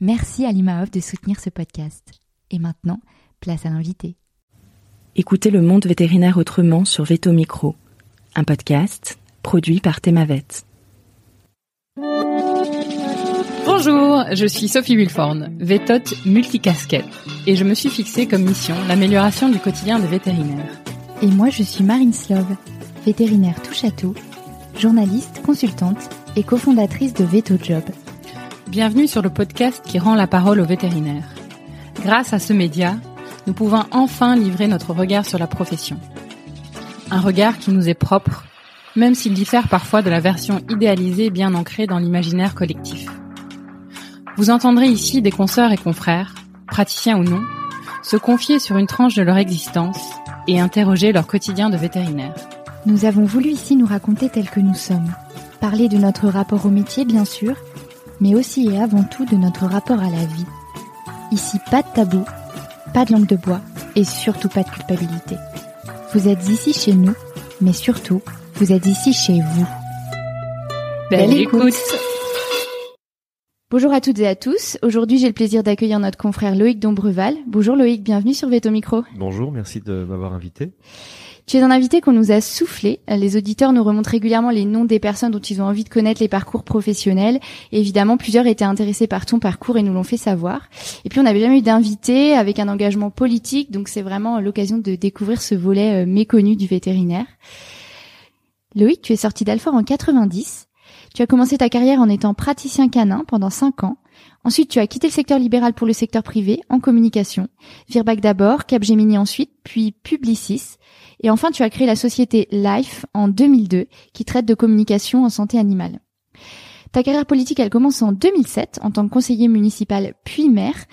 Merci à l'IMAOF de soutenir ce podcast. Et maintenant, place à l'invité. Écoutez le monde vétérinaire autrement sur Veto Micro, un podcast produit par Thémavet. Bonjour, je suis Sophie Wilforn, vétote multicasquette, et je me suis fixée comme mission l'amélioration du quotidien des vétérinaires. Et moi, je suis Marine Slove, vétérinaire tout, journaliste, consultante et cofondatrice de Veto Job, Bienvenue sur le podcast qui rend la parole aux vétérinaires. Grâce à ce média, nous pouvons enfin livrer notre regard sur la profession. Un regard qui nous est propre, même s'il diffère parfois de la version idéalisée bien ancrée dans l'imaginaire collectif. Vous entendrez ici des consoeurs et confrères, praticiens ou non, se confier sur une tranche de leur existence et interroger leur quotidien de vétérinaire. Nous avons voulu ici nous raconter tels que nous sommes, parler de notre rapport au métier bien sûr, mais aussi et avant tout de notre rapport à la vie. Ici, pas de tabou, pas de langue de bois et surtout pas de culpabilité. Vous êtes ici chez nous, mais surtout, vous êtes ici chez vous. Belle, écoute. Bonjour à toutes et à tous. Aujourd'hui, j'ai le plaisir d'accueillir notre confrère Loïc Dombreval. Bonjour Loïc, bienvenue sur Veto Micro. Bonjour, merci de m'avoir invité. Tu es un invité qu'on nous a soufflé. Les auditeurs nous remontent régulièrement les noms des personnes dont ils ont envie de connaître les parcours professionnels. Évidemment, plusieurs étaient intéressés par ton parcours et nous l'ont fait savoir. Et puis, on n'avait jamais eu d'invité avec un engagement politique, donc c'est vraiment l'occasion de découvrir ce volet euh, méconnu du vétérinaire. Loïc, tu es sorti d'Alfort en 90. Tu as commencé ta carrière en étant praticien canin pendant 5 ans. Ensuite, tu as quitté le secteur libéral pour le secteur privé en communication. Virbac d'abord, Capgemini ensuite, puis Publicis. Et enfin, tu as créé la société Life en 2002 qui traite de communication en santé animale. Ta carrière politique, elle commence en 2007 en tant que conseiller municipal puis maire,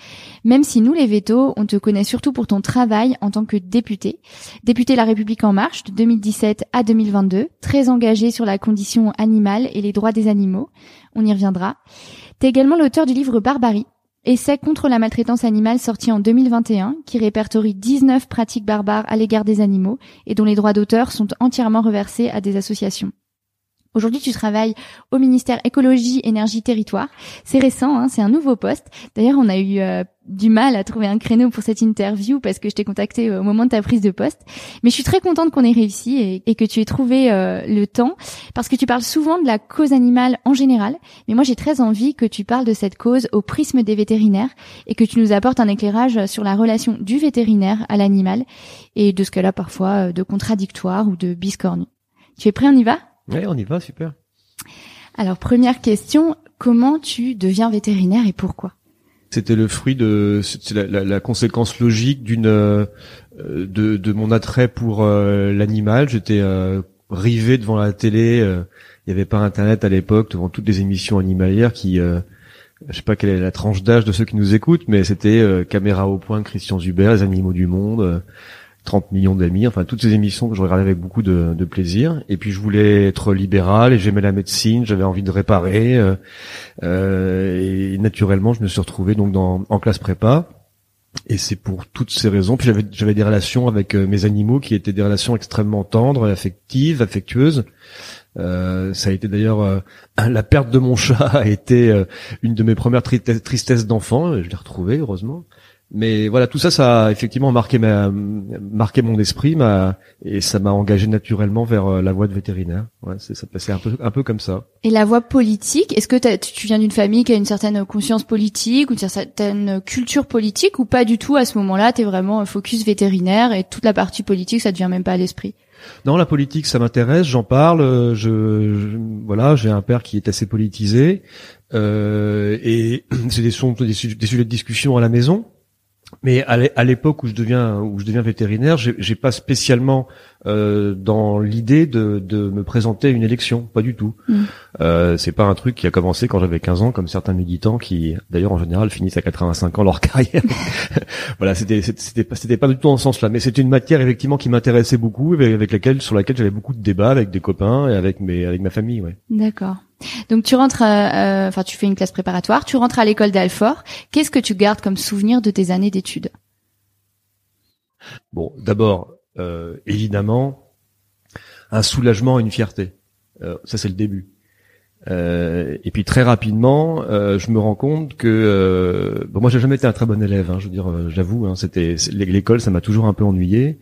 même si nous, les vétos, on te connaît surtout pour ton travail en tant que député. Député La République En Marche de 2017 à 2022, très engagé sur la condition animale et les droits des animaux. On y reviendra. T'es également l'auteur du livre Barbarie, Essai contre la maltraitance animale sorti en 2021, qui répertorie 19 pratiques barbares à l'égard des animaux et dont les droits d'auteur sont entièrement reversés à des associations. Aujourd'hui, tu travailles au ministère écologie, énergie, territoire. C'est récent, hein, c'est un nouveau poste. D'ailleurs, on a eu euh, du mal à trouver un créneau pour cette interview parce que je t'ai contacté au moment de ta prise de poste. Mais je suis très contente qu'on ait réussi et, que tu aies trouvé euh, le temps parce que tu parles souvent de la cause animale en général. Mais moi, j'ai très envie que tu parles de cette cause au prisme des vétérinaires et que tu nous apportes un éclairage sur la relation du vétérinaire à l'animal et de ce qu'elle a parfois euh, de contradictoire ou de biscornu. Tu es prêt, on y va? Oui, on y va, super. Alors, première question, comment tu deviens vétérinaire et pourquoi? C'était le fruit de la, la, la, conséquence logique d'une euh, de, de, mon attrait pour euh, l'animal. J'étais euh, rivé devant la télé. Il n'y avait pas Internet à l'époque, devant toutes les émissions animalières qui je sais pas quelle est la tranche d'âge de ceux qui nous écoutent, mais c'était Caméra au point, Christian Zuber, Les Animaux du Monde, 30 millions d'amis, enfin toutes ces émissions que je regardais avec beaucoup de, de, plaisir. Et puis je voulais être libéral et j'aimais la médecine, j'avais envie de réparer. Euh, euh, et naturellement, je me suis retrouvé donc dans, en classe prépa. Et c'est pour toutes ces raisons. Puis j'avais, j'avais des relations avec euh, mes animaux qui étaient des relations extrêmement tendres, affectives, affectueuses. Euh, ça a été d'ailleurs euh, la perte de mon chat a été une de mes premières tristesses d'enfant. Je l'ai retrouvé heureusement. Mais voilà, tout ça, ça a effectivement marqué ma, marqué mon esprit, ma, et ça m'a engagé naturellement vers euh, la voie de vétérinaire. Ouais, c'est, ça passait un peu, un peu comme ça. Et la voie politique, est-ce que tu viens d'une famille qui a une certaine conscience politique ou une certaine culture politique ou pas du tout à ce moment-là T'es vraiment focus vétérinaire et toute la partie politique, ça te vient même pas à l'esprit? Non, la politique, ça m'intéresse, j'en parle. Je, je- voilà, j'ai un père qui est assez politisé, euh, et c'est des, des, des sujets de discussion à la maison. Mais à l'é- à l'époque où je deviens où je deviens vétérinaire, j'ai pas spécialement euh, dans l'idée de, de me présenter à une élection, pas du tout. Mm. Euh, c'est pas un truc qui a commencé quand j'avais 15 ans, comme certains militants qui, d'ailleurs en général, finissent à 85 ans leur carrière. voilà, c'était c'était pas c'était pas du tout dans ce sens-là, mais c'était une matière effectivement qui m'intéressait beaucoup, avec, avec laquelle sur laquelle j'avais beaucoup de débats avec des copains et avec mes avec ma famille, ouais. D'accord. Donc tu rentres, à- euh, enfin tu fais une classe préparatoire, tu rentres à l'école d'Alfort. Qu'est-ce que tu gardes comme souvenir de tes années d'études? Bon, d'abord, euh, évidemment, un soulagement et une fierté. Euh, ça, c'est le début. Euh, et puis très rapidement, euh, je me rends compte que euh, bon, moi, j'ai jamais été un très bon élève. hein, je veux dire, euh, j'avoue, hein, c'était l'école, ça m'a toujours un peu ennuyé.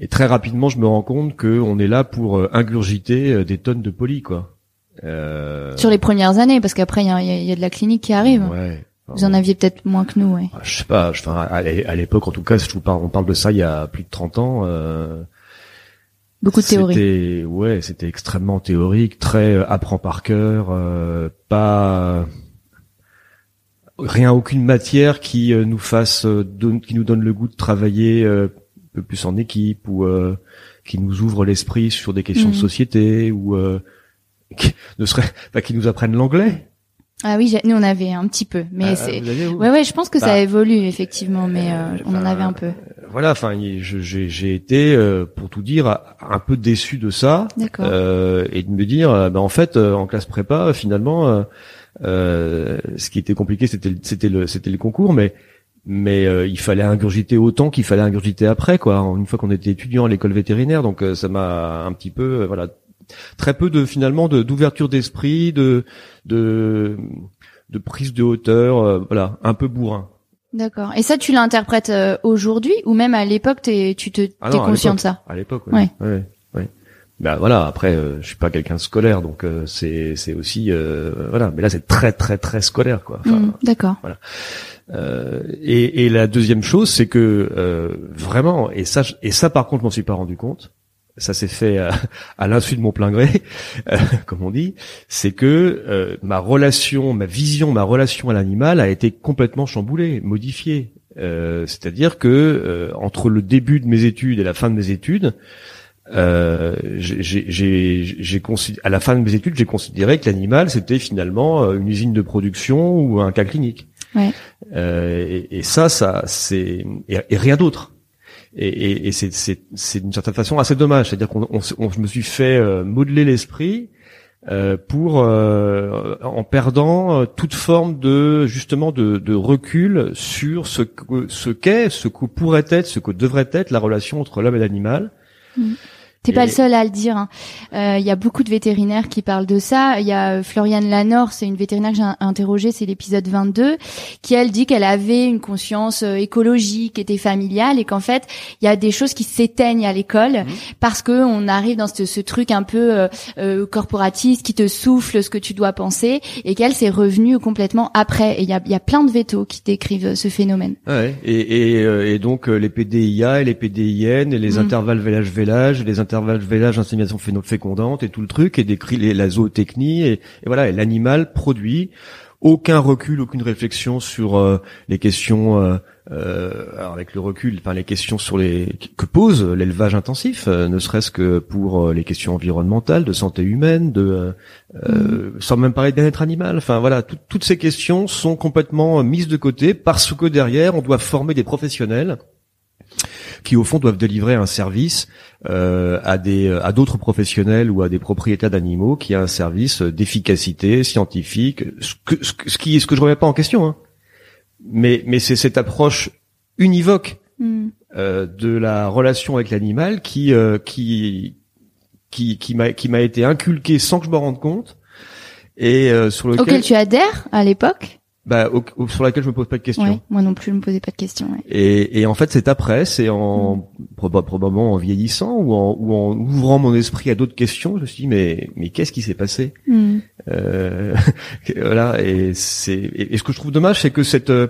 Et très rapidement, je me rends compte que on est là pour ingurgiter des tonnes de polis, quoi. Euh, Sur les premières années, parce qu'après il y a, y a de la clinique qui arrive. Ouais. Vous en aviez peut-être moins que nous, ouais. Je sais pas, je- enfin, à l'é- à l'époque, en tout cas, je vous parle, on parle de ça il y a plus de 30 ans. Euh, Beaucoup de théories. C'était ouais, c'était extrêmement théorique, très euh, apprend par cœur, euh, pas rien, aucune matière qui euh, nous fasse, euh, donne- qui nous donne le goût de travailler euh, un peu plus en équipe ou euh, qui nous ouvre l'esprit sur des questions de société ou euh, qui ne serait, enfin, qui nous apprennent l'anglais. Ah oui, nous on avait un petit peu, mais Ah, c'est. Ouais, ouais, je pense que ça évolue effectivement, mais euh, on en avait un peu. Voilà, enfin, j'ai été, euh, pour tout dire, un peu déçu de ça. D'accord. euh, et de me dire euh, bah, en fait euh, en classe prépa finalement euh, euh, ce qui était compliqué c'était le- c'était le c'était le concours mais mais euh, il fallait ingurgiter autant qu'il fallait ingurgiter après quoi une fois qu'on était étudiant à l'école vétérinaire donc euh, ça m'a un petit peu euh, voilà très peu de finalement de d'ouverture d'esprit de de de prise de hauteur euh, voilà un peu bourrin D'accord. Et ça, tu l'interprètes euh, aujourd'hui ou même à l'époque, tu te, Ah non, à conscient de ça? À l'époque Ouais. ouais ouais, ouais. Bah voilà après euh, je suis pas quelqu'un de scolaire donc euh, c'est c'est aussi euh, voilà mais là c'est très très très scolaire quoi Enfin, Hmm, D'accord. Euh, et, et la deuxième chose, c'est que euh, vraiment, et ça, et ça par contre, je m'en suis pas rendu compte. Ça s'est fait à, à l'insu de mon plein gré, euh, comme on dit. C'est que euh, ma relation, ma vision, ma relation à l'animal a été complètement chamboulée, modifiée. Euh, C'est-à-dire que euh, entre le début de mes études et la fin de mes études, euh, j'ai- à la fin de mes études, j'ai considéré que l'animal c'était finalement euh, une usine de production ou un cas clinique. Ouais. Euh, et, et ça, ça c'est et, et rien d'autre. Et, et, et c'est d'une certaine façon assez dommage. C'est-à-dire qu'on on, je me suis fait euh, modeler l'esprit euh, pour euh, en perdant euh, toute forme de justement de, de recul sur ce que ce qu'est, ce que pourrait être, ce que devrait être la relation entre l'homme et l'animal. T'es pas le seul à le dire. hein. Euh, Il y a beaucoup de vétérinaires qui parlent de ça. Il y a euh, Floriane Lanor, c'est une vétérinaire que j'ai interrogée, c'est l'épisode 22, qui elle dit qu'elle avait une conscience euh, écologique, était familiale, et qu'en fait il y a des choses qui s'éteignent à l'école Mhm. parce que on arrive dans ce, ce truc un peu euh, euh, corporatiste qui te souffle ce que tu dois penser, et qu'elle s'est revenue complètement après. Et il y a, il y a plein de vétos qui décrivent ce phénomène. Ouais. Et, et, et donc les PDIA et les PDIN et les Mm. intervalles vélage-vélage, les intervalles vélage insémination fécondante et tout le truc et décrit les, la zootechnie et, voilà. Et l'animal produit aucun recul, aucune réflexion sur euh, les questions. Euh, euh, avec le recul, enfin les questions sur les que pose l'élevage intensif, euh, ne serait-ce que pour euh, les questions environnementales, de santé humaine, de sans même parler de bien-être animal. Enfin voilà, tout- toutes ces questions sont complètement mises de côté parce que derrière, on doit former des professionnels qui au fond doivent délivrer un service euh, à des à d'autres professionnels ou à des propriétaires d'animaux qui a un service d'efficacité scientifique ce, que, ce, ce qui ce que je remets pas en question hein. mais mais c'est cette approche univoque Hmm. euh, de la relation avec l'animal qui euh, qui qui qui m'a qui m'a été inculquée sans que je me rende compte et euh, sur lequel Auquel tu adhères à l'époque? Bah, sur laquelle je me pose pas de questions. Ouais, moi non plus, je me posais pas de questions. Ouais. Et, et en fait, c'est après, c'est en probablement en vieillissant ou en, ou en ouvrant mon esprit à d'autres questions, je me suis dit mais mais qu'est-ce qui s'est passé? Mm. euh, Voilà. Et c'est et, ce que je trouve dommage, c'est que cette euh,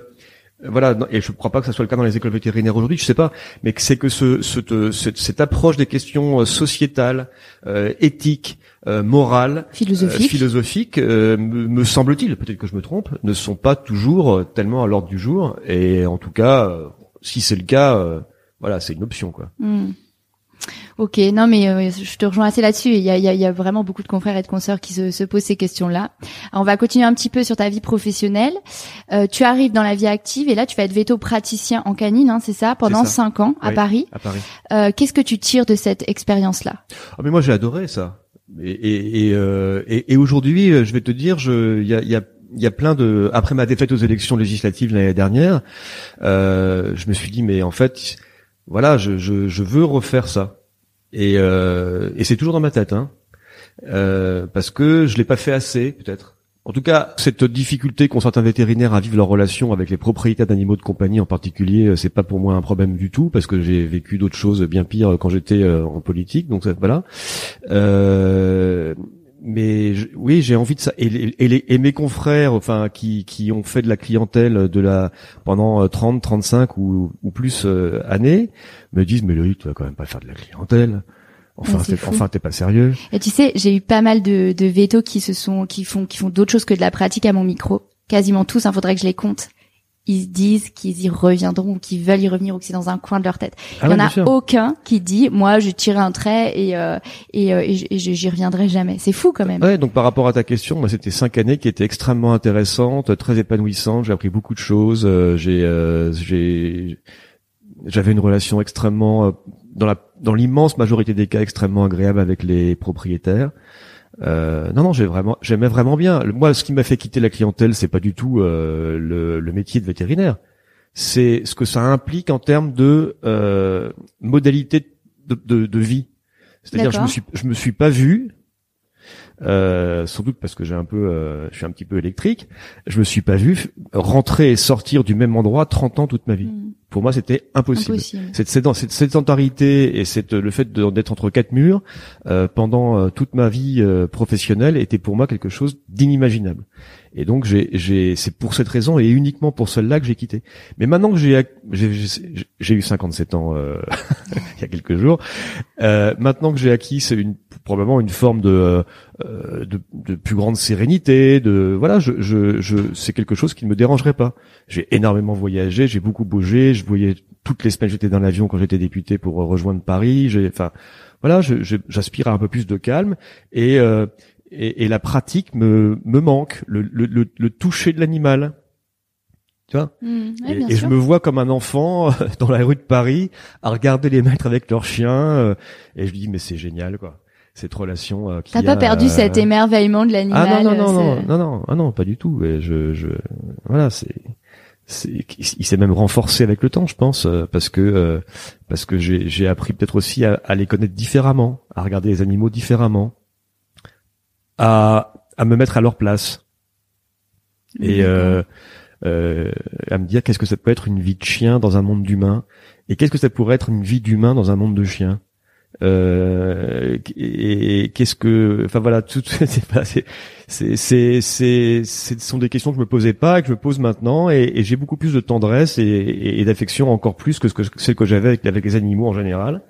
voilà, et je ne crois pas que ce soit le cas dans les écoles vétérinaires aujourd'hui, je sais pas, mais que c'est que ce, ce, cette approche des questions euh, sociétales, euh, éthiques, euh, morales, philosophiques, philosophiques me, semble-t-il, peut-être que je me trompe, ne sont pas toujours tellement à l'ordre du jour. Et en tout cas, si c'est le cas, voilà, c'est une option, quoi. Hmm. Ok, non mais euh, je te rejoins assez là-dessus. Il y a, il, y a, vraiment beaucoup de confrères et de consoeurs qui se, se posent ces questions-là. On va continuer un petit peu sur ta vie professionnelle. Euh, tu arrives dans la vie active et là tu vas être veto praticien en canine, hein, c'est ça, pendant cinq ans à Paris. À Paris. Euh, Qu'est-ce que tu tires de cette expérience-là? Ah mais moi j'ai adoré ça. Et, et, et, euh, et aujourd'hui, je vais te dire, je, il y a, y a il y a plein de après ma défaite aux élections législatives l'année dernière, euh, je me suis dit mais en fait voilà je, je, je veux refaire ça et, euh, et c'est toujours dans ma tête, hein, euh, parce que je l'ai pas fait assez, peut-être. En tout cas, cette difficulté qu'ont certains vétérinaires à vivre leur relation avec les propriétaires d'animaux de compagnie en particulier, euh, c'est pas pour moi un problème du tout parce que j'ai vécu d'autres choses bien pires quand j'étais en politique. Donc voilà. Euh, mais oui, j'ai envie de ça. Et, et, mes confrères, enfin, qui, qui ont fait de la clientèle de la pendant 30, 35 ou, ou plus euh, années, me disent mais Loïc, tu vas quand même pas faire de la clientèle. Enfin, t'es, enfin, t'es pas sérieux. Et tu sais, j'ai eu pas mal de, de vétos qui se sont, qui font, qui font d'autres choses que de la pratique à mon micro. Quasiment tous. Il hein, faudrait que je les compte ils se disent qu'ils y reviendront ou qu'ils veulent y revenir ou que c'est dans un coin de leur tête. Ah Il y en a aucun qui dit moi je tirerai un trait et euh, et, euh, et j'y reviendrai jamais. C'est fou quand même. Ouais, donc par rapport à ta question, moi c'était cinq années qui étaient extrêmement intéressantes, très épanouissantes. J'ai appris beaucoup de choses. Euh, j'ai euh, j'ai j'avais une relation extrêmement dans la dans l'immense majorité des cas extrêmement agréable avec les propriétaires. Euh, non, non, j'ai vraiment, j'aimais vraiment bien. Moi, ce qui m'a fait quitter la clientèle, c'est pas du tout euh, le, le, métier de vétérinaire. C'est ce que ça implique en termes de euh, modalité de, de, de vie. C'est-à-dire, je me suis, je me suis pas vu, euh, sans doute parce que j'ai un peu, euh, je suis un petit peu électrique. Je me suis pas vu rentrer et sortir du même endroit 30 ans toute ma vie. Hmm. Pour moi, c'était impossible. Cette, cette, sédentarité et cette, le fait d'être entre quatre murs euh, pendant euh, toute ma vie euh, professionnelle était pour moi quelque chose d'inimaginable. Et donc, j'ai, c'est pour cette raison et uniquement pour celle-là que j'ai quitté. Mais maintenant que j'ai, j'ai, eu 57 ans il y a quelques jours, maintenant que j'ai acquis c'est une, probablement une forme de, de, de, plus grande sérénité, de voilà, je, je, je c'est quelque chose qui ne me dérangerait pas. J'ai énormément voyagé, j'ai beaucoup bougé, je voyais toutes les semaines j'étais dans l'avion quand j'étais député pour rejoindre Paris. Enfin, voilà, j'aspire à un peu plus de calme et, euh, et, et la pratique me, me manque, le, le, le, toucher de l'animal. Tu vois? Mmh, et, je me vois comme un enfant dans la rue de Paris à regarder les maîtres avec leurs chiens euh, et je me dis mais c'est génial quoi. Cette relation euh, T'as pas perdu euh, cet émerveillement de l'animal Ah non non non non, non non ah non pas du tout. Je je voilà c'est il s'est même renforcé avec le temps, je pense, euh, parce que euh, parce que j'ai appris peut-être aussi à, les connaître différemment, à regarder les animaux différemment, à à me mettre à leur place et euh, à me dire qu'est-ce que ça peut être une vie de chien dans un monde d'humain et qu'est-ce que ça pourrait être une vie d'humain dans un monde de chien. Euh, et, qu'est-ce que, enfin voilà, tout, c'est c'est, c'est, ce sont des questions que je me posais pas, que je me pose maintenant, et, et j'ai beaucoup plus de tendresse et, et, d'affection encore plus que ce que celle que j'avais avec les animaux en général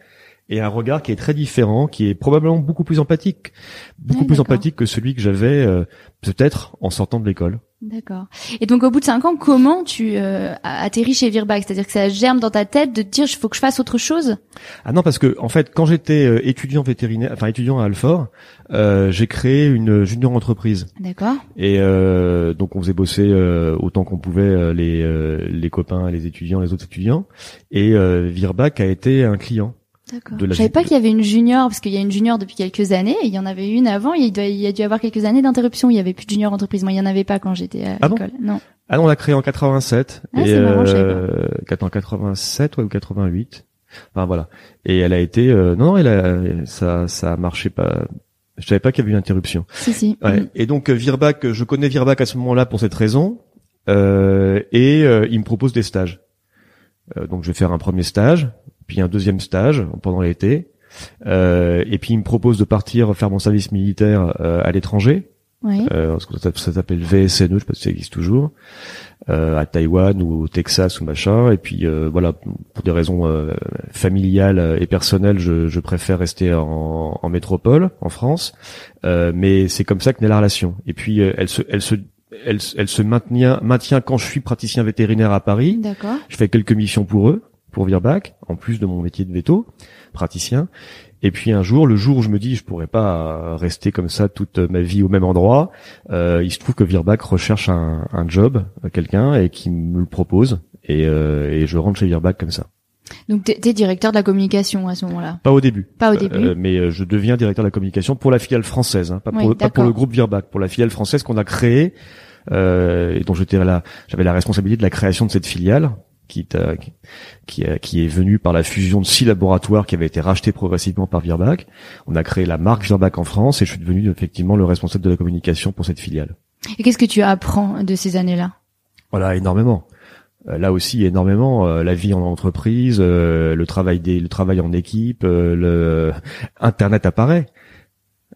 et un regard qui est très différent, qui est probablement beaucoup plus empathique, beaucoup plus empathique que celui que j'avais euh, peut-être en sortant de l'école. D'accord. Et donc au bout de cinq ans, comment tu euh, atterris chez Virbac? C'est-à-dire que ça germe dans ta tête de te dire, il faut que je fasse autre chose? Ah non, parce que en fait, quand j'étais euh, étudiant vétérinaire, enfin étudiant à Alfort, euh, j'ai créé une junior entreprise. D'accord. Et euh, donc on faisait bosser autant qu'on pouvait les les copains, les étudiants, les autres étudiants. Et Virbac a été un client. D'accord. Je savais pas qu'il y avait une junior parce qu'il y a une junior depuis quelques années. Et il y en avait une avant. Il, doit, il y a dû avoir quelques années d'interruption. Il y avait plus de junior entreprise. Moi, il y en avait pas quand j'étais à ah l'école. Non. Ah non, on l'a créé en 87. Ah, et marrant, euh, en 87 ouais, ou 88. Enfin voilà. Et elle a été euh, non, non, elle a, ça ça a marché pas. Je savais pas qu'il y avait une interruption. Si si. Ouais. Mm. Et donc Virbac, je connais Virbac à ce moment-là pour cette raison. euh, et euh, il me propose des stages. Euh, donc je vais faire un premier stage, puis un deuxième stage pendant l'été, euh, et puis il me propose de partir faire mon service militaire euh, à l'étranger. Oui. Euh, ça, ça s'appelle VSNE, je sais pas si ça existe toujours, euh, à Taïwan ou au Texas ou machin. Et puis euh, voilà, pour des raisons euh, familiales et personnelles, je, je préfère rester en, en métropole, en France. Euh, mais c'est comme ça que naît la relation. Et puis elle se, elle se, elle, elle se maintient, maintient quand je suis praticien vétérinaire à Paris. D'accord. Je fais quelques missions pour eux, pour Virbac, en plus de mon métier de veto, praticien. Et puis un jour, le jour où je me dis je pourrais pas rester comme ça toute ma vie au même endroit, euh, il se trouve que Virbac recherche un, un job, euh, quelqu'un, et qui me le propose, et, euh, et je rentre chez Virbac comme ça. Donc t'es t'es directeur de la communication à ce moment-là? Pas au début. Pas au début. Euh, mais je deviens directeur de la communication pour la filiale française, hein, pas, pour, Oui, pas pour d'accord. le groupe Virbac, pour la filiale française qu'on a créée euh, et dont j'étais là, j'avais la responsabilité de la création de cette filiale qui, est, qui, qui, qui est venue par la fusion de six laboratoires qui avaient été rachetés progressivement par Virbac. On a créé la marque Virbac en France et je suis devenu effectivement le responsable de la communication pour cette filiale. Et qu'est-ce que tu apprends de ces années-là? Voilà, énormément. Euh, Là aussi, énormément. euh, la vie en entreprise, euh, le travail des, le travail en équipe, le Internet apparaît.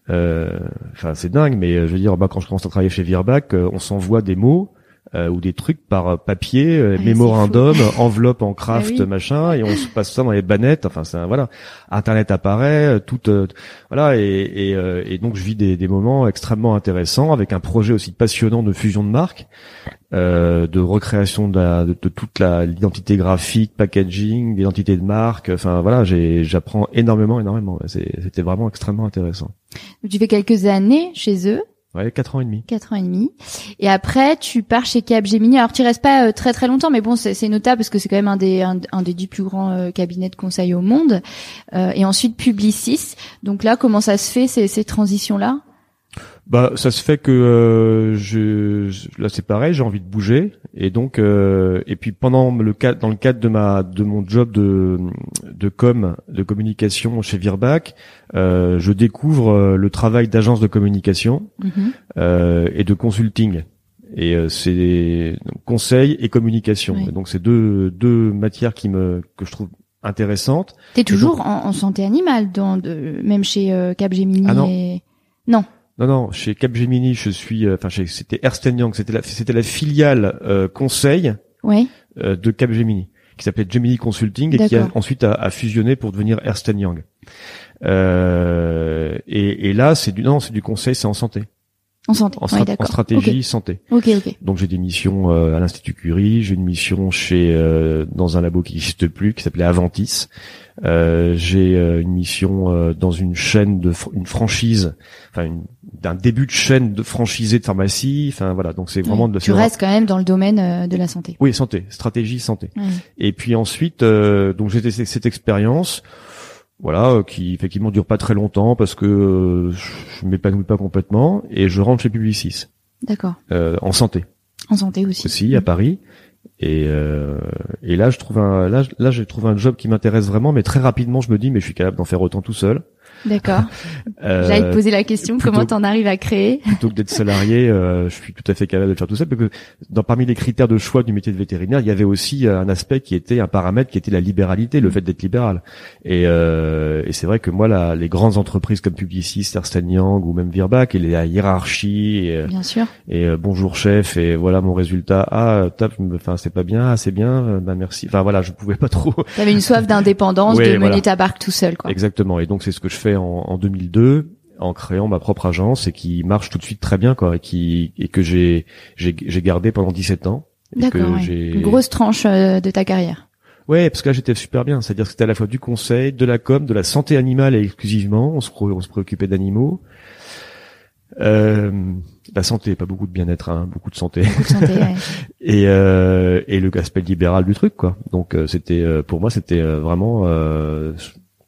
Euh, Enfin, c'est dingue, mais je veux dire, bah, quand je commence à travailler chez Virbac, on s'envoie des mots euh, ou des trucs par euh, papier, euh, Ah, mémorandum, enveloppe en craft, Ah oui. machin, et on se passe ça dans les bannettes. Enfin, c'est un- voilà. Internet apparaît, euh, tout, euh, voilà, et, et, euh, et donc je vis des, des moments extrêmement intéressants avec un projet aussi passionnant de fusion de marques euh, de recréation de, la- de, de toute l'identité graphique, packaging, l'identité de marque. Enfin voilà, j'apprends énormément, énormément. C'était vraiment extrêmement intéressant. Tu fais quelques années chez eux, Ouais, quatre ans et demi. quatre ans et demi, et après tu pars chez Capgemini. Alors tu restes pas euh, très très longtemps, mais bon c'est notable parce que c'est quand même un des un, un des dix plus grands euh, cabinets de conseil au monde. Euh, et ensuite Publicis. Donc là comment ça se fait ces, ces transitions là Bah, ça se fait que euh, je, je- là c'est pareil, j'ai envie de bouger et donc euh, et puis pendant le cadre dans le cadre de ma de mon job de de com de communication chez Virbac, euh, je découvre euh, le travail d'agence de communication euh, et de consulting. Et euh, c'est conseil et communication. Oui. Et donc c'est deux deux matières qui me que je trouve intéressantes. T'es toujours en, en santé animale, dans de, même chez Capgemini. Ah non. et... Non. Non non, chez Capgemini, je suis euh, enfin c'était Ernst Young, c'était la c'était la filiale euh, conseil Ouais. euh, de Capgemini qui s'appelait Gemini Consulting et qui a ensuite a, a fusionné pour devenir Ernst Young. Euh, et, et là, c'est du non, c'est du conseil, c'est en santé, En santé. en, ouais, en stratégie santé. Ok, ok. ok. Donc j'ai des missions euh, à l'Institut Curie, j'ai une mission chez euh, dans un labo qui n'existe plus, qui s'appelait Aventis. Euh, j'ai euh, une mission euh, dans une chaîne de fr- une franchise, enfin d'un début de chaîne de franchisée de pharmacie. Enfin voilà, donc c'est vraiment de Tu restes quand même dans le domaine euh, de la santé. Oui, santé, stratégie santé. Et puis ensuite, euh, donc j'ai cette expérience, voilà, euh, qui effectivement dure pas très longtemps parce que euh, je m'épanouis pas complètement et je rentre chez Publicis D'accord. euh, en santé En santé aussi. aussi à Paris. Et, euh, et là, je trouve un, là, là, j'ai trouvé un job qui m'intéresse vraiment, mais très rapidement, je me dis, mais je suis capable d'en faire autant tout seul. D'accord. Euh, J'allais te poser la question, plutôt- comment t'en arrives à créer? plutôt que d'être salarié, euh, je suis tout à fait capable de faire tout seul. Parce que dans parmi les critères de choix du métier de vétérinaire, il y avait aussi euh, un aspect qui était un paramètre qui était la libéralité, le fait d'être libéral. Et, euh, et c'est vrai que moi, la, les grandes entreprises comme Publicis, Ernst Young ou même Virbac, et la hiérarchie, et, Bien sûr. et, euh, bonjour chef, et voilà mon résultat. Ah, top, enfin c'est pas bien, ah c'est bien, euh, bah merci. Enfin voilà, je pouvais pas trop. T'avais une soif d'indépendance, Ouais, de mener voilà. ta barque tout seul, quoi. Exactement. Et donc c'est ce que je fais en, en 2002 en créant ma propre agence et qui marche tout de suite très bien quoi et qui et que j'ai j'ai j'ai gardé pendant 17 ans. D'accord. ouais. Une grosse tranche euh, de ta carrière. Ouais, parce que là j'étais super bien, c'est-à-dire que c'était à la fois du conseil, de la com, de la santé animale exclusivement, on se on se préoccupait d'animaux. Euh, la santé, pas beaucoup de bien-être, hein, beaucoup de santé. Beaucoup de santé. ouais. et euh, et le aspect libéral du truc quoi. Donc euh, c'était euh, pour moi c'était vraiment euh,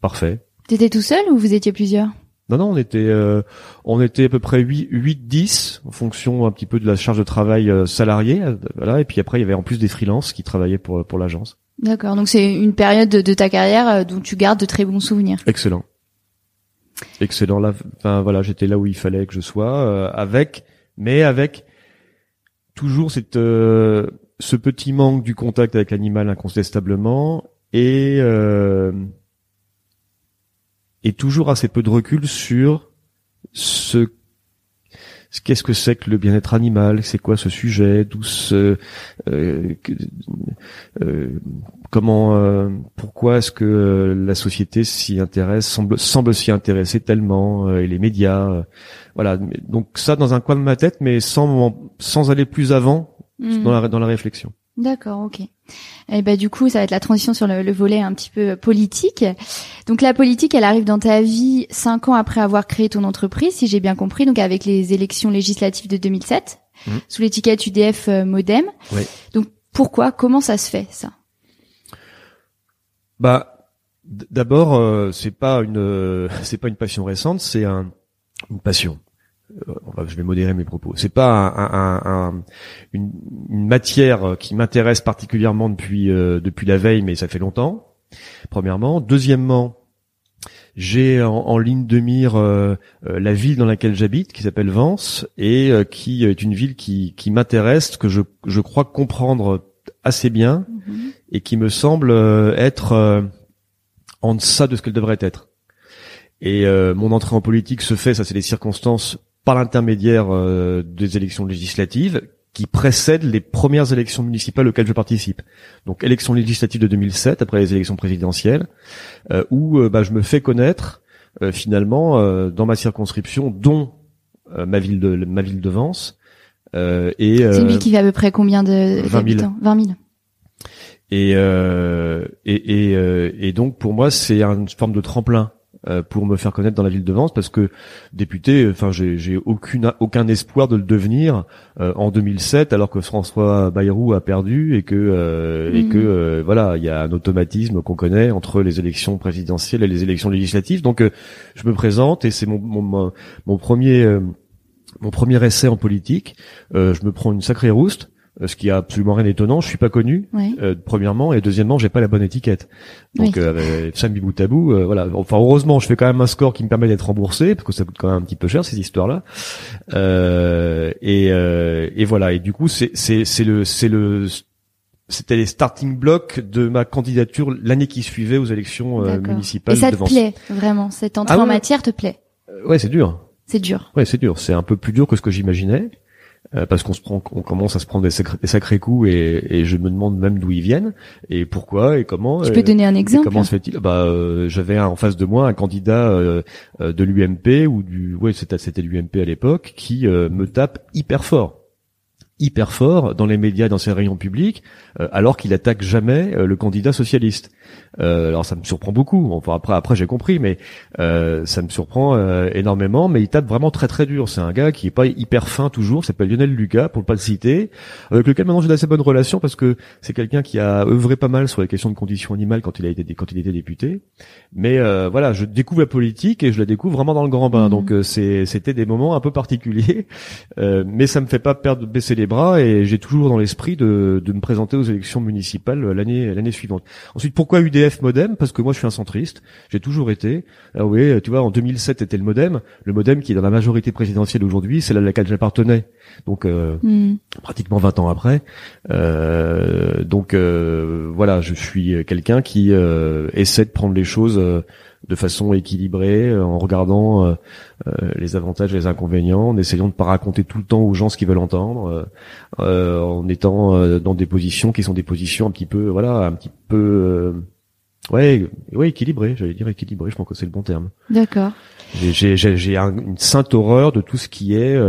parfait. T'étais tout seul ou vous étiez plusieurs? Non, non, on était, euh, on était à peu près 8, 8, 10, en fonction un petit peu de la charge de travail euh, salariée, euh, voilà. Et puis après, il y avait en plus des freelances qui travaillaient pour pour l'agence. D'accord. Donc c'est une période de, de ta carrière euh, dont tu gardes de très bons souvenirs. Excellent, excellent. Là, enfin voilà, j'étais là où il fallait que je sois, euh, avec, mais avec toujours cette, euh, ce petit manque du contact avec l'animal incontestablement et euh, et toujours assez peu de recul sur ce qu'est-ce que c'est que le bien-être animal, c'est quoi ce sujet, d'où ce, euh, euh, comment, euh, pourquoi est-ce que la société s'y intéresse, semble, semble s'y intéresser tellement, et les médias, voilà. Donc ça dans un coin de ma tête, mais sans sans aller plus avant hmm. dans la dans la réflexion. D'accord, ok. Et eh ben du coup, ça va être la transition sur le, volet un petit peu politique. Donc la politique, elle arrive dans ta vie cinq ans après avoir créé ton entreprise, si j'ai bien compris, donc avec les élections législatives de 2007, mmh. sous l'étiquette UDF euh, Modem. Oui. Donc pourquoi? Comment ça se fait ça? Bah, d'abord, euh, c'est pas une, euh, c'est pas une passion récente, c'est un, une passion. Euh, je vais modérer mes propos. C'est pas un, une, matière qui m'intéresse particulièrement depuis euh, depuis la veille, mais ça fait longtemps. Premièrement, deuxièmement, j'ai en, ligne de mire euh, la ville dans laquelle j'habite, qui s'appelle Vence, et qui est une ville qui, qui m'intéresse, que je, je crois comprendre assez bien, mm-hmm. et qui me semble être en deçà de ce qu'elle devrait être. Et mon entrée en politique se fait, ça c'est les circonstances par l'intermédiaire euh, des élections législatives qui précèdent les premières élections municipales auxquelles je participe. Donc élections législatives de 2007 après les élections présidentielles, euh, où euh, bah, je me fais connaître finalement dans ma circonscription, dont ma ville de ma ville de Vence. et c'est ville qui fait à peu près combien de 20 000. 20 000. Et, et, et, et donc pour moi c'est une forme de tremplin euh, pour me faire connaître dans la ville de Vence parce que député, enfin j'ai aucune aucun espoir de le devenir euh, en 2007 alors que François Bayrou a perdu et que euh, et que mhm. voilà il y a un automatisme qu'on connaît entre les élections présidentielles et les élections législatives. Donc je me présente et c'est mon, mon, mon premier mon premier essai en politique. Je me prends une sacrée rouste. euh, ce qui a absolument rien d'étonnant. Je suis pas connu, euh, premièrement, et deuxièmement, j'ai pas la bonne étiquette. Donc, oui. euh, Samy Boutabou, euh, voilà. Enfin, heureusement, je fais quand même un score qui me permet d'être remboursé, parce que ça coûte quand même un petit peu cher ces histoires-là. et, et voilà. Et du coup, c'est c'est c'est le c'est le c'était les starting blocks de ma candidature l'année qui suivait aux élections municipales. Et ça te plaît vraiment Cette entrée ah en matière te plaît? Ouais, c'est dur. C'est dur. Ouais, c'est dur. C'est un peu plus dur que ce que j'imaginais. Euh, parce qu'on se prend, on commence à se prendre des sacrés, des sacrés coups et, et, je me demande même d'où ils viennent et pourquoi et comment. Tu peux donner un exemple Comment se fait-il? Bah, euh, j'avais en face de moi un candidat euh, de l'UMP ou du, ouais, c'était, c'était l'UMP à l'époque qui me tape hyper fort hyper fort dans les médias, dans ses réunions publiques, alors qu'il attaque jamais le candidat socialiste. Euh, alors ça me surprend beaucoup. Enfin après après j'ai compris, mais euh, ça me surprend euh, énormément. Mais il tape vraiment très très dur. C'est un gars qui est pas hyper fin toujours. S'appelle Lionel Lucas pour ne pas le citer, avec lequel maintenant j'ai d'assez bonnes relations parce que c'est quelqu'un qui a œuvré pas mal sur les questions de conditions animales quand il a été quand il était député. Mais euh, voilà, je découvre la politique et je la découvre vraiment dans le grand bain. Mmh. Donc euh, c'est c'était des moments un peu particuliers, mais ça me fait pas perdre baisser les bras et j'ai toujours dans l'esprit de de me présenter aux élections municipales l'année l'année suivante. Ensuite pourquoi UDF modem? Parce que moi je suis un centriste, j'ai toujours été. Ah oui, tu vois, en 2007 était le modem, le modem qui est dans la majorité présidentielle aujourd'hui, c'est là à laquelle j'appartenais. Donc euh, hmm. pratiquement 20 ans après. Euh, donc euh, voilà, je suis quelqu'un qui essaie de prendre les choses de façon équilibrée, en regardant les avantages et les inconvénients, en essayant de pas raconter tout le temps aux gens ce qu'ils veulent entendre, en étant dans des positions qui sont des positions un petit peu, voilà, un petit peu Ouais, ouais, équilibré. J'allais dire équilibré. Je pense que c'est le bon terme. D'accord. J'ai une sainte horreur de tout ce qui est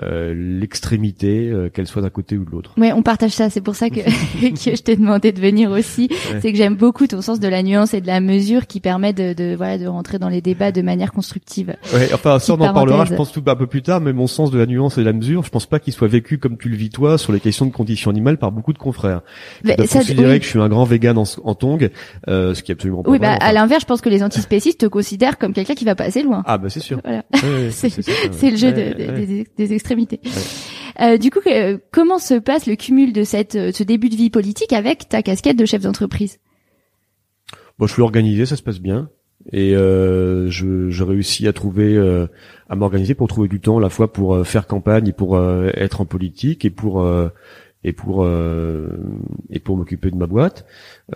euh, l'extrémité, euh, qu'elle soit d'un côté ou de l'autre. Ouais, on partage ça. C'est pour ça que, que je t'ai demandé de venir aussi. C'est que j'aime beaucoup ton sens de la nuance et de la mesure qui permet de, de voilà de rentrer dans les débats de manière constructive. Ouais, enfin ça on en parlera, je pense tout un peu plus tard. Mais mon sens de la nuance et de la mesure, je pense pas qu'il soit vécu comme tu le vis toi sur les questions de conditions animales par beaucoup de confrères. Mais ça, considérer que je suis un grand vegan en, en tongue, euh, ce qui est absolument pas Oui, bah à l'inverse, je pense que les antispécistes te considèrent comme quelqu'un qui va pas assez loin. Ah bah c'est sûr. Voilà. c'est le jeu des, des extrémités. Euh, du coup, comment se passe le cumul de cette, euh, ce début de vie politique avec ta casquette de chef d'entreprise? Bon, je suis organisé, ça se passe bien. Et euh, je, je réussis à trouver, euh, à m'organiser pour trouver du temps à la fois pour euh, faire campagne et pour euh, être en politique et pour euh, et pour euh, et pour m'occuper de ma boîte.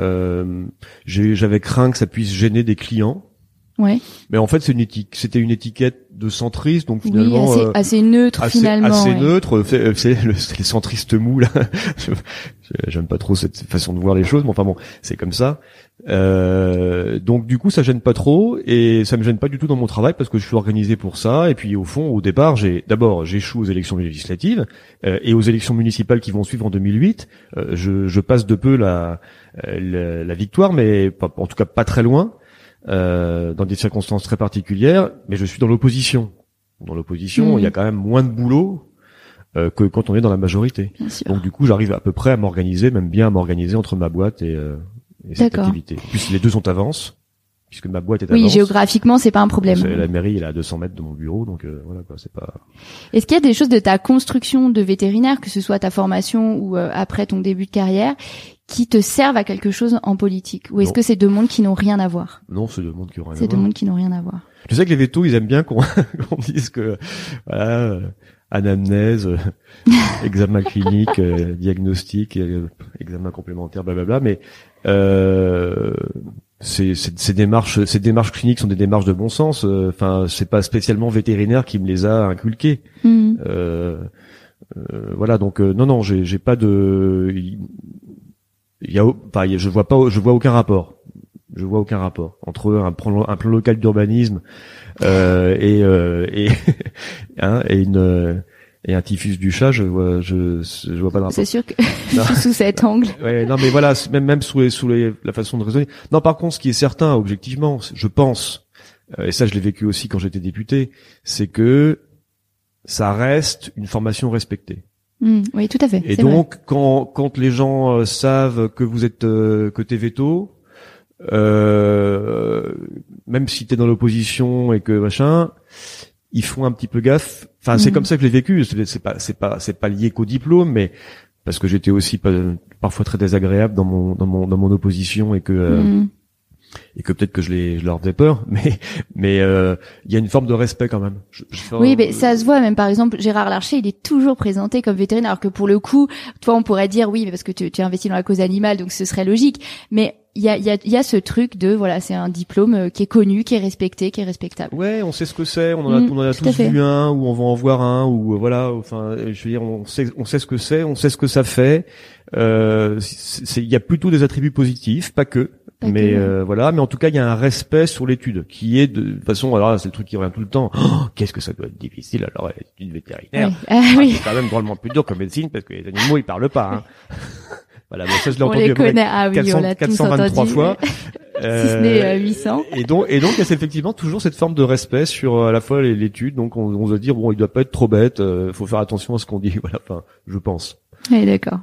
Euh, J'avais craint que ça puisse gêner des clients, Ouais. mais en fait c'est une étiquette, c'était une étiquette de centriste, donc Oui, finalement assez, euh, assez neutre assez, finalement. assez ouais. neutre. C'est c'est le- les centristes mous là. J'aime pas trop cette façon de voir les choses, mais enfin bon, c'est comme ça. Euh, donc du coup, ça gêne pas trop et ça me gêne pas du tout dans mon travail parce que je suis organisé pour ça. Et puis au fond, au départ, j'ai d'abord j'échoue aux élections législatives euh, et aux élections municipales qui vont suivre en 2008. euh, je, je passe de peu la, euh, la, la victoire, mais pas- en tout cas pas très loin. Euh, dans des circonstances très particulières, mais je suis dans l'opposition. Dans l'opposition, Mhm. il y a quand même moins de boulot euh, que quand on est dans la majorité. Donc du coup, j'arrive à peu près à m'organiser, même bien à m'organiser entre ma boîte et, euh, et cette activité. Puis les deux sont avance, puisque ma boîte est oui, avance. géographiquement, c'est pas un problème. La mairie elle est à 200 mètres de mon bureau, donc euh, voilà quoi, c'est pas. Est-ce qu'il y a des choses de ta construction de vétérinaire, que ce soit ta formation ou euh, après ton début de carrière, qui te servent à quelque chose en politique Ou est-ce que c'est deux mondes qui n'ont rien à voir? Non, c'est le monde qui aura rien à C'est deux voir. mondes qui n'ont rien à voir. Je sais que les vétos, ils aiment bien qu'on dise que voilà, euh, anamnèse, euh, examen clinique, euh, diagnostic, euh, examen complémentaire, blablabla. Mais euh, ces, ces, ces démarches, ces démarches cliniques sont des démarches de bon sens. euh, Enfin, c'est pas spécialement vétérinaire qui me les a inculquées. Euh, voilà, donc non, non, j'ai j'ai pas de, il y a, enfin, je vois pas, je vois aucun rapport. Je vois aucun rapport entre un plan, un plan local d'urbanisme euh, et euh, et hein, et une et un typhus du chat. Je vois, je je vois pas de rapport. C'est sûr que sous cet angle. Ouais, non, mais voilà, même même sous les, sous les, la façon de raisonner. Non, par contre, ce qui est certain, objectivement, je pense, euh, et ça, je l'ai vécu aussi quand j'étais député, c'est que ça reste une formation respectée. Mhm. Oui, tout à fait. Et vrai. donc, quand quand les gens euh, savent que vous êtes euh, que t'es veto, euh, même si t'es dans l'opposition et que machin, ils font un petit peu gaffe. Enfin, c'est Mhm. comme ça que je l'ai vécu. C'est pas c'est pas c'est pas lié qu'au diplôme, mais parce que j'étais aussi pas- parfois très désagréable dans mon dans mon dans mon opposition et que euh, Mhm. Et que peut-être que je les je leur faisais peur, mais mais euh, il y a une forme de respect quand même. Oui, mais ça se voit même par exemple Gérard Larcher, il est toujours présenté comme vétérinaire, alors que pour le coup, toi on pourrait dire oui, mais parce que tu, tu es investi dans la cause animale, donc ce serait logique. Mais il y a, y, a, y a ce truc de voilà, c'est un diplôme euh, qui est connu, qui est respecté, qui est respectable. Ouais, on sait ce que c'est. On en a, Mm, on en a tous vu un, ou on va en voir un, ou euh, voilà. Enfin, je veux dire, on sait, on sait ce que c'est, on sait ce que ça fait. Euh, il y a plutôt des attributs positifs, pas que. Pas mais que, euh, voilà, mais en tout cas, il y a un respect sur l'étude qui est de, de toute façon. Alors là, c'est le truc qui revient tout le temps. Oh, Qu'est-ce que ça doit être difficile alors l'étude vétérinaire. Oui. Ah, Ah, oui. C'est quand même drôlement plus dur que médecine parce que les animaux ils parlent pas. Hein. voilà, mais ça je l'ai On entendu connaît. Ah oui, 400 on l'a tous 423 entendu. fois. si ce n'est euh, 800. Et donc, et donc, il y a effectivement toujours cette forme de respect sur euh, à la fois l'étude. Donc, on, on doit dire bon, il doit pas être trop bête. euh, faut faire attention à ce qu'on dit. Voilà, enfin, je pense. Oui, d'accord.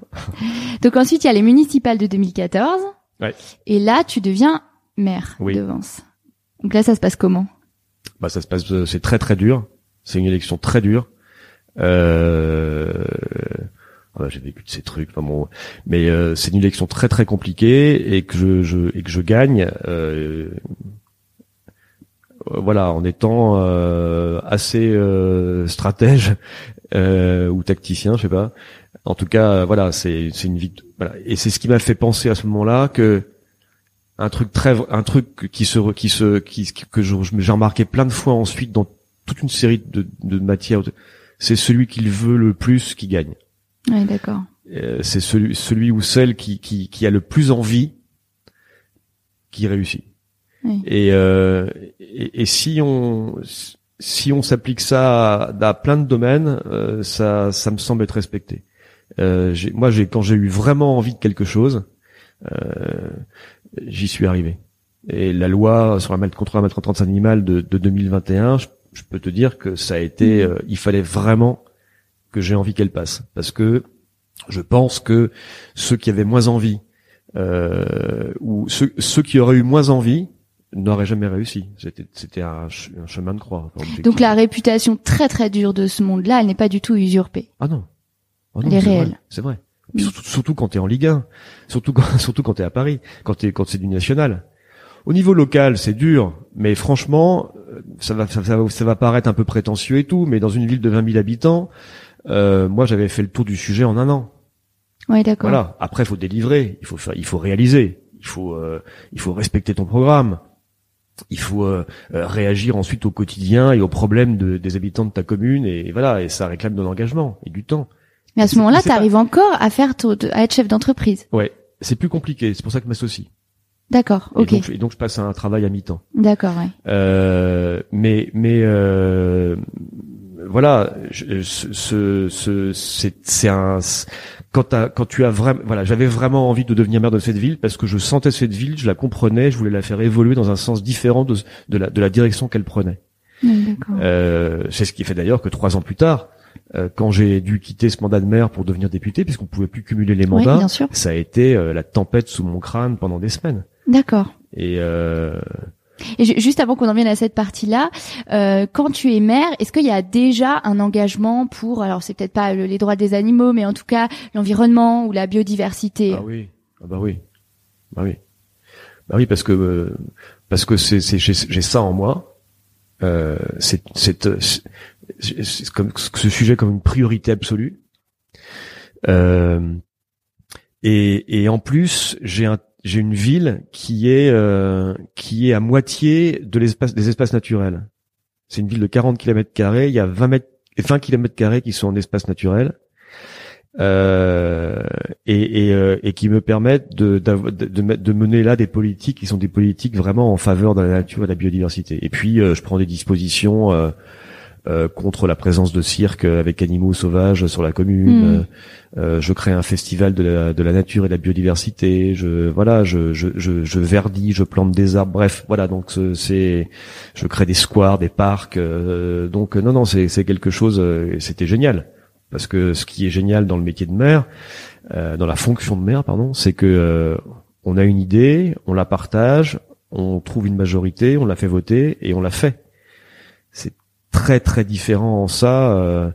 Donc ensuite, il y a les municipales de 2014. Ouais. Et là, tu deviens maire Oui. de Vence. Donc là, ça se passe comment? Bah, ça se passe. euh, C'est très très dur. C'est une élection très dure. Euh... bah, j'ai vécu de ces trucs. Enfin, bon, mais euh, c'est une élection très très compliquée et que je, je et que je gagne. Euh... Voilà, en étant euh, assez euh, stratège euh, ou tacticien, je sais pas. En tout cas, euh, voilà, c'est c'est une victoire. Voilà. Et c'est ce qui m'a fait penser à ce moment-là que un truc très un truc qui se qui se qui que j'ai remarqué plein de fois ensuite dans toute une série de de matières c'est celui qui le veut le plus qui gagne Oui, d'accord. Euh, c'est celui celui ou celle qui qui qui a le plus envie qui réussit Oui. et, euh, et et si on si on s'applique ça à, à plein de domaines euh, ça ça me semble être respecté euh, moi j'ai quand j'ai eu vraiment envie de quelque chose euh, j'y suis arrivé. Et la loi sur la mal contre la maltraitance animale de, de 2021, je, je peux te dire que ça a été, euh, il fallait vraiment que j'ai envie qu'elle passe, parce que je pense que ceux qui avaient moins envie euh, ou ceux, ceux qui auraient eu moins envie n'auraient jamais réussi. C'était, un, ch- un chemin de croix. Donc la réputation très très dure de ce monde-là, elle n'est pas du tout usurpée. Ah non. Ah non, Elle est réelle. C'est vrai. Mm. Surtout, surtout quand t'es en Ligue 1. Surtout quand, surtout quand t'es à Paris. Quand t'es, quand c'est du national. Au niveau local, c'est dur, mais franchement, euh, ça va, ça, va, ça va paraître un peu prétentieux et tout, mais dans une ville de 20 000 habitants, euh, moi j'avais fait le tour du sujet en un an. Ouais, d'accord. Voilà. Après, il faut délivrer, il faut faire, il faut réaliser, il faut, euh, il faut respecter ton programme. Il faut euh, euh, réagir ensuite au quotidien et aux problèmes de, des habitants de ta commune et, voilà et ça réclame de l'engagement et du temps. Mais à ce moment-là, tu arrives encore à faire à être chef d'entreprise. Ouais, c'est plus compliqué. C'est pour ça que je m'associe. D'accord, ok. Et donc, je passe à un travail à mi-temps. D'accord, ouais. Euh, mais mais voilà, ce, ce, c'est un quand, quand tu as vraiment voilà j'avais vraiment envie de devenir maire de cette ville parce que je sentais cette ville je la comprenais je voulais la faire évoluer dans un sens différent de, de la de la direction qu'elle prenait. Euh, c'est ce qui fait d'ailleurs que trois ans plus tard euh, quand j'ai dû quitter ce mandat de maire pour devenir député puisqu'on pouvait plus cumuler les mandats ça a été euh, la tempête sous mon crâne pendant des semaines. D'accord. Et euh, et juste avant qu'on en vienne à cette partie-là, euh, quand tu es maire, est-ce qu'il y a déjà un engagement pour, alors c'est peut-être pas les droits des animaux, mais en tout cas l'environnement ou la biodiversité? Ah oui, ah bah oui, bah oui, bah oui parce que euh, parce que c'est j'ai ça en moi. Euh, c'est c'est comme ce sujet comme une priorité absolue. Euh, et, et en plus, j'ai un j'ai une ville qui est euh, qui est à moitié de l'espace des espaces naturels. C'est une ville de 40 km carrés. Il y a 20 mètres, 20 km carrés qui sont en espace naturel. Euh, et, et, euh, et, qui me permettent de, de, de, mener là des politiques qui sont des politiques vraiment en faveur de la nature et de la biodiversité. Et puis euh, je prends des dispositions euh, euh, contre la présence de cirque avec animaux sauvages sur la commune. Hmm. Euh, je crée un festival de la, de la, nature et de la biodiversité. Je voilà, je, je, je, je verdis, je plante des arbres. Bref, voilà. Donc c'est, je crée des squares, des parcs. Euh, donc non, non, c'est c'est quelque chose. C'était génial parce que ce qui est génial dans le métier de maire, dans la fonction de maire, pardon, c'est que on a une idée, on la partage, on trouve une majorité, on la fait voter et on la fait. C'est très très différent en ça euh,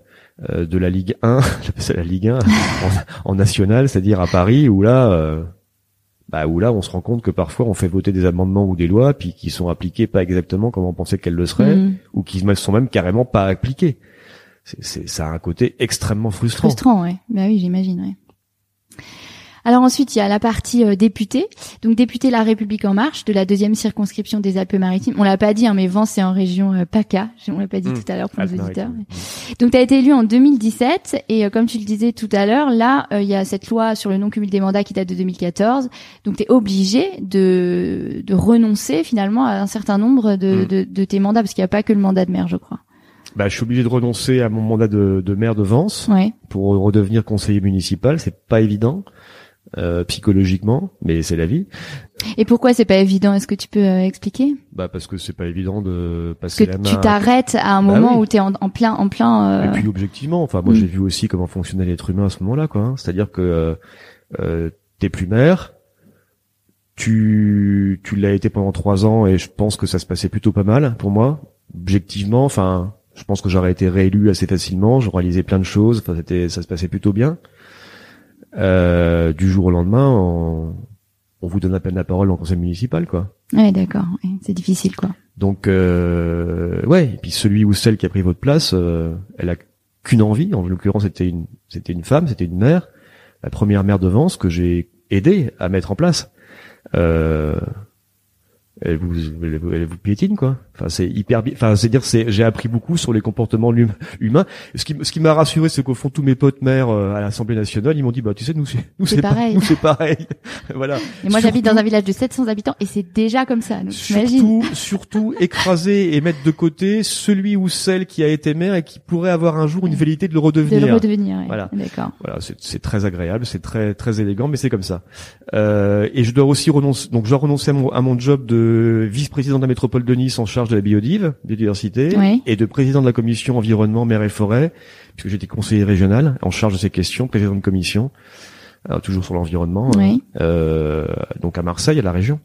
euh, de la Ligue 1, j'appelle ça la Ligue 1 en, national, c'est-à-dire à Paris où là euh, bah où là on se rend compte que parfois on fait voter des amendements ou des lois puis qui sont appliquées pas exactement comme on pensait qu'elles le seraient mm. ou qui sont même carrément pas appliquées. C'est ça a un côté extrêmement frustrant. Frustrant, ouais. Bah oui, j'imagine, ouais. Alors ensuite, il y a la partie euh, député. Donc député La République en marche de la deuxième circonscription des Alpes-Maritimes. On l'a pas dit, hein, mais Vence c'est en région euh, PACA. On l'a pas dit mmh. tout à l'heure pour nos auditeurs. Donc tu as été élu en 2017 et euh, comme tu le disais tout à l'heure, là il y a cette loi sur le non-cumul des mandats qui date de 2014. Donc tu es obligé de, de renoncer finalement à un certain nombre de, mmh. de, de tes mandats parce qu'il n'y a pas que le mandat de maire, je crois. Bah, je suis obligé de renoncer à mon mandat de, de maire de Vence ouais. pour redevenir conseiller municipal. C'est pas évident. Euh, psychologiquement, mais c'est la vie. Et pourquoi c'est pas évident? Est-ce que tu peux euh, expliquer? Bah parce que c'est pas évident de passer que la main. Tu t'arrêtes à un bah moment où tu es en, plein, en plein. Euh... Et puis objectivement, enfin moi mm. j'ai vu aussi comment fonctionnait l'être humain à ce moment-là, quoi. Hein. C'est-à-dire que euh, euh, t'es plus maire, tu tu l'as été pendant trois ans et je pense que ça se passait plutôt pas mal pour moi. Objectivement, enfin, je pense que j'aurais été réélu assez facilement, j'aurais réalisé plein de choses, enfin c'était ça se passait plutôt bien. Euh, du jour au lendemain, on, vous donne à peine la parole en conseil municipal, quoi. Ouais, d'accord. c'est difficile, quoi. Donc, euh, ouais. Et puis celui ou celle qui a pris votre place, euh, elle a qu'une envie. En l'occurrence, c'était une, c'était une femme, c'était une mère, la première mère de Vence que j'ai aidé à mettre en place. Euh, elle vous, elle vous piétine quoi. Enfin c'est hyper, enfin c'est dire c'est j'ai appris beaucoup sur les comportements humains. Ce qui ce qui m'a rassuré c'est qu'au fond tous mes potes maires euh, à l'Assemblée nationale ils m'ont dit bah tu sais nous c'est nous c'est pareil. nous c'est pareil. voilà. Et moi j'habite dans un village de 700 habitants et c'est déjà comme ça. Donc, surtout surtout écraser et mettre de côté celui ou celle qui a été maire et qui pourrait avoir un jour une velléité de le redevenir. De le redevenir. Voilà. D'accord. Voilà c'est très agréable c'est très très élégant mais c'est comme ça. Euh, et je dois aussi renoncer donc je dois renoncer à mon, à mon job de vice-président de la métropole de Nice en charge de la biodive, biodiversité, et de président de la commission environnement, mer et forêt, puisque j'étais conseiller régional en charge de ces questions, président de commission, alors, toujours sur l'environnement, hein. euh, donc à Marseille, à la région.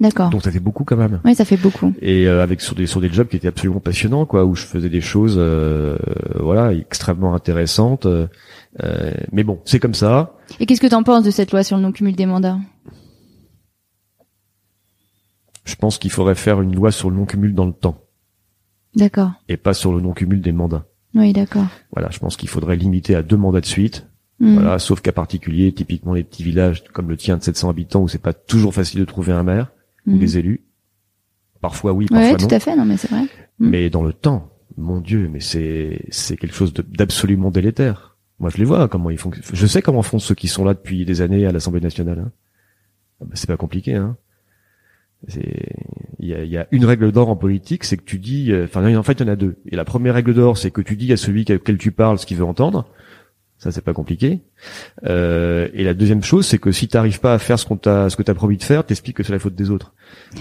D'accord. Donc ça fait beaucoup quand même. Oui, ça fait beaucoup. Et euh, avec sur des sur des jobs qui étaient absolument passionnants, quoi, où je faisais des choses, euh, voilà, extrêmement intéressantes. mais bon, c'est comme ça. Et qu'est-ce que tu en penses de cette loi sur le non cumul des mandats? Je pense qu'il faudrait faire une loi sur le non-cumul dans le temps D'accord. et pas sur le non-cumul des mandats. Oui, d'accord. Voilà, je pense qu'il faudrait limiter à deux mandats de suite. Hmm. Voilà, sauf cas particulier, typiquement les petits villages comme le tien de 700 habitants où c'est pas toujours facile de trouver un maire ou Hmm. des élus. Parfois oui, parfois Ouais, non. tout à fait. Non, mais c'est vrai. Mm. Mais dans le temps, mon Dieu, mais c'est c'est quelque chose d'absolument délétère. Moi, je les vois comment ils font. Je sais comment font ceux qui sont là depuis des années à l'Assemblée nationale. Hein. Ah bah, c'est pas compliqué. Hein. Il y a, y a une règle d'or en politique, c'est que tu dis. euh, Enfin, en fait, il y en a deux. Et la première règle d'or, c'est que tu dis à celui auquel tu parles ce qu'il veut entendre. Ça, c'est pas compliqué. Euh, et la deuxième chose, c'est que si t'arrives pas à faire ce qu'on t'a, ce que t'as promis de faire, t'expliques que c'est la faute des autres.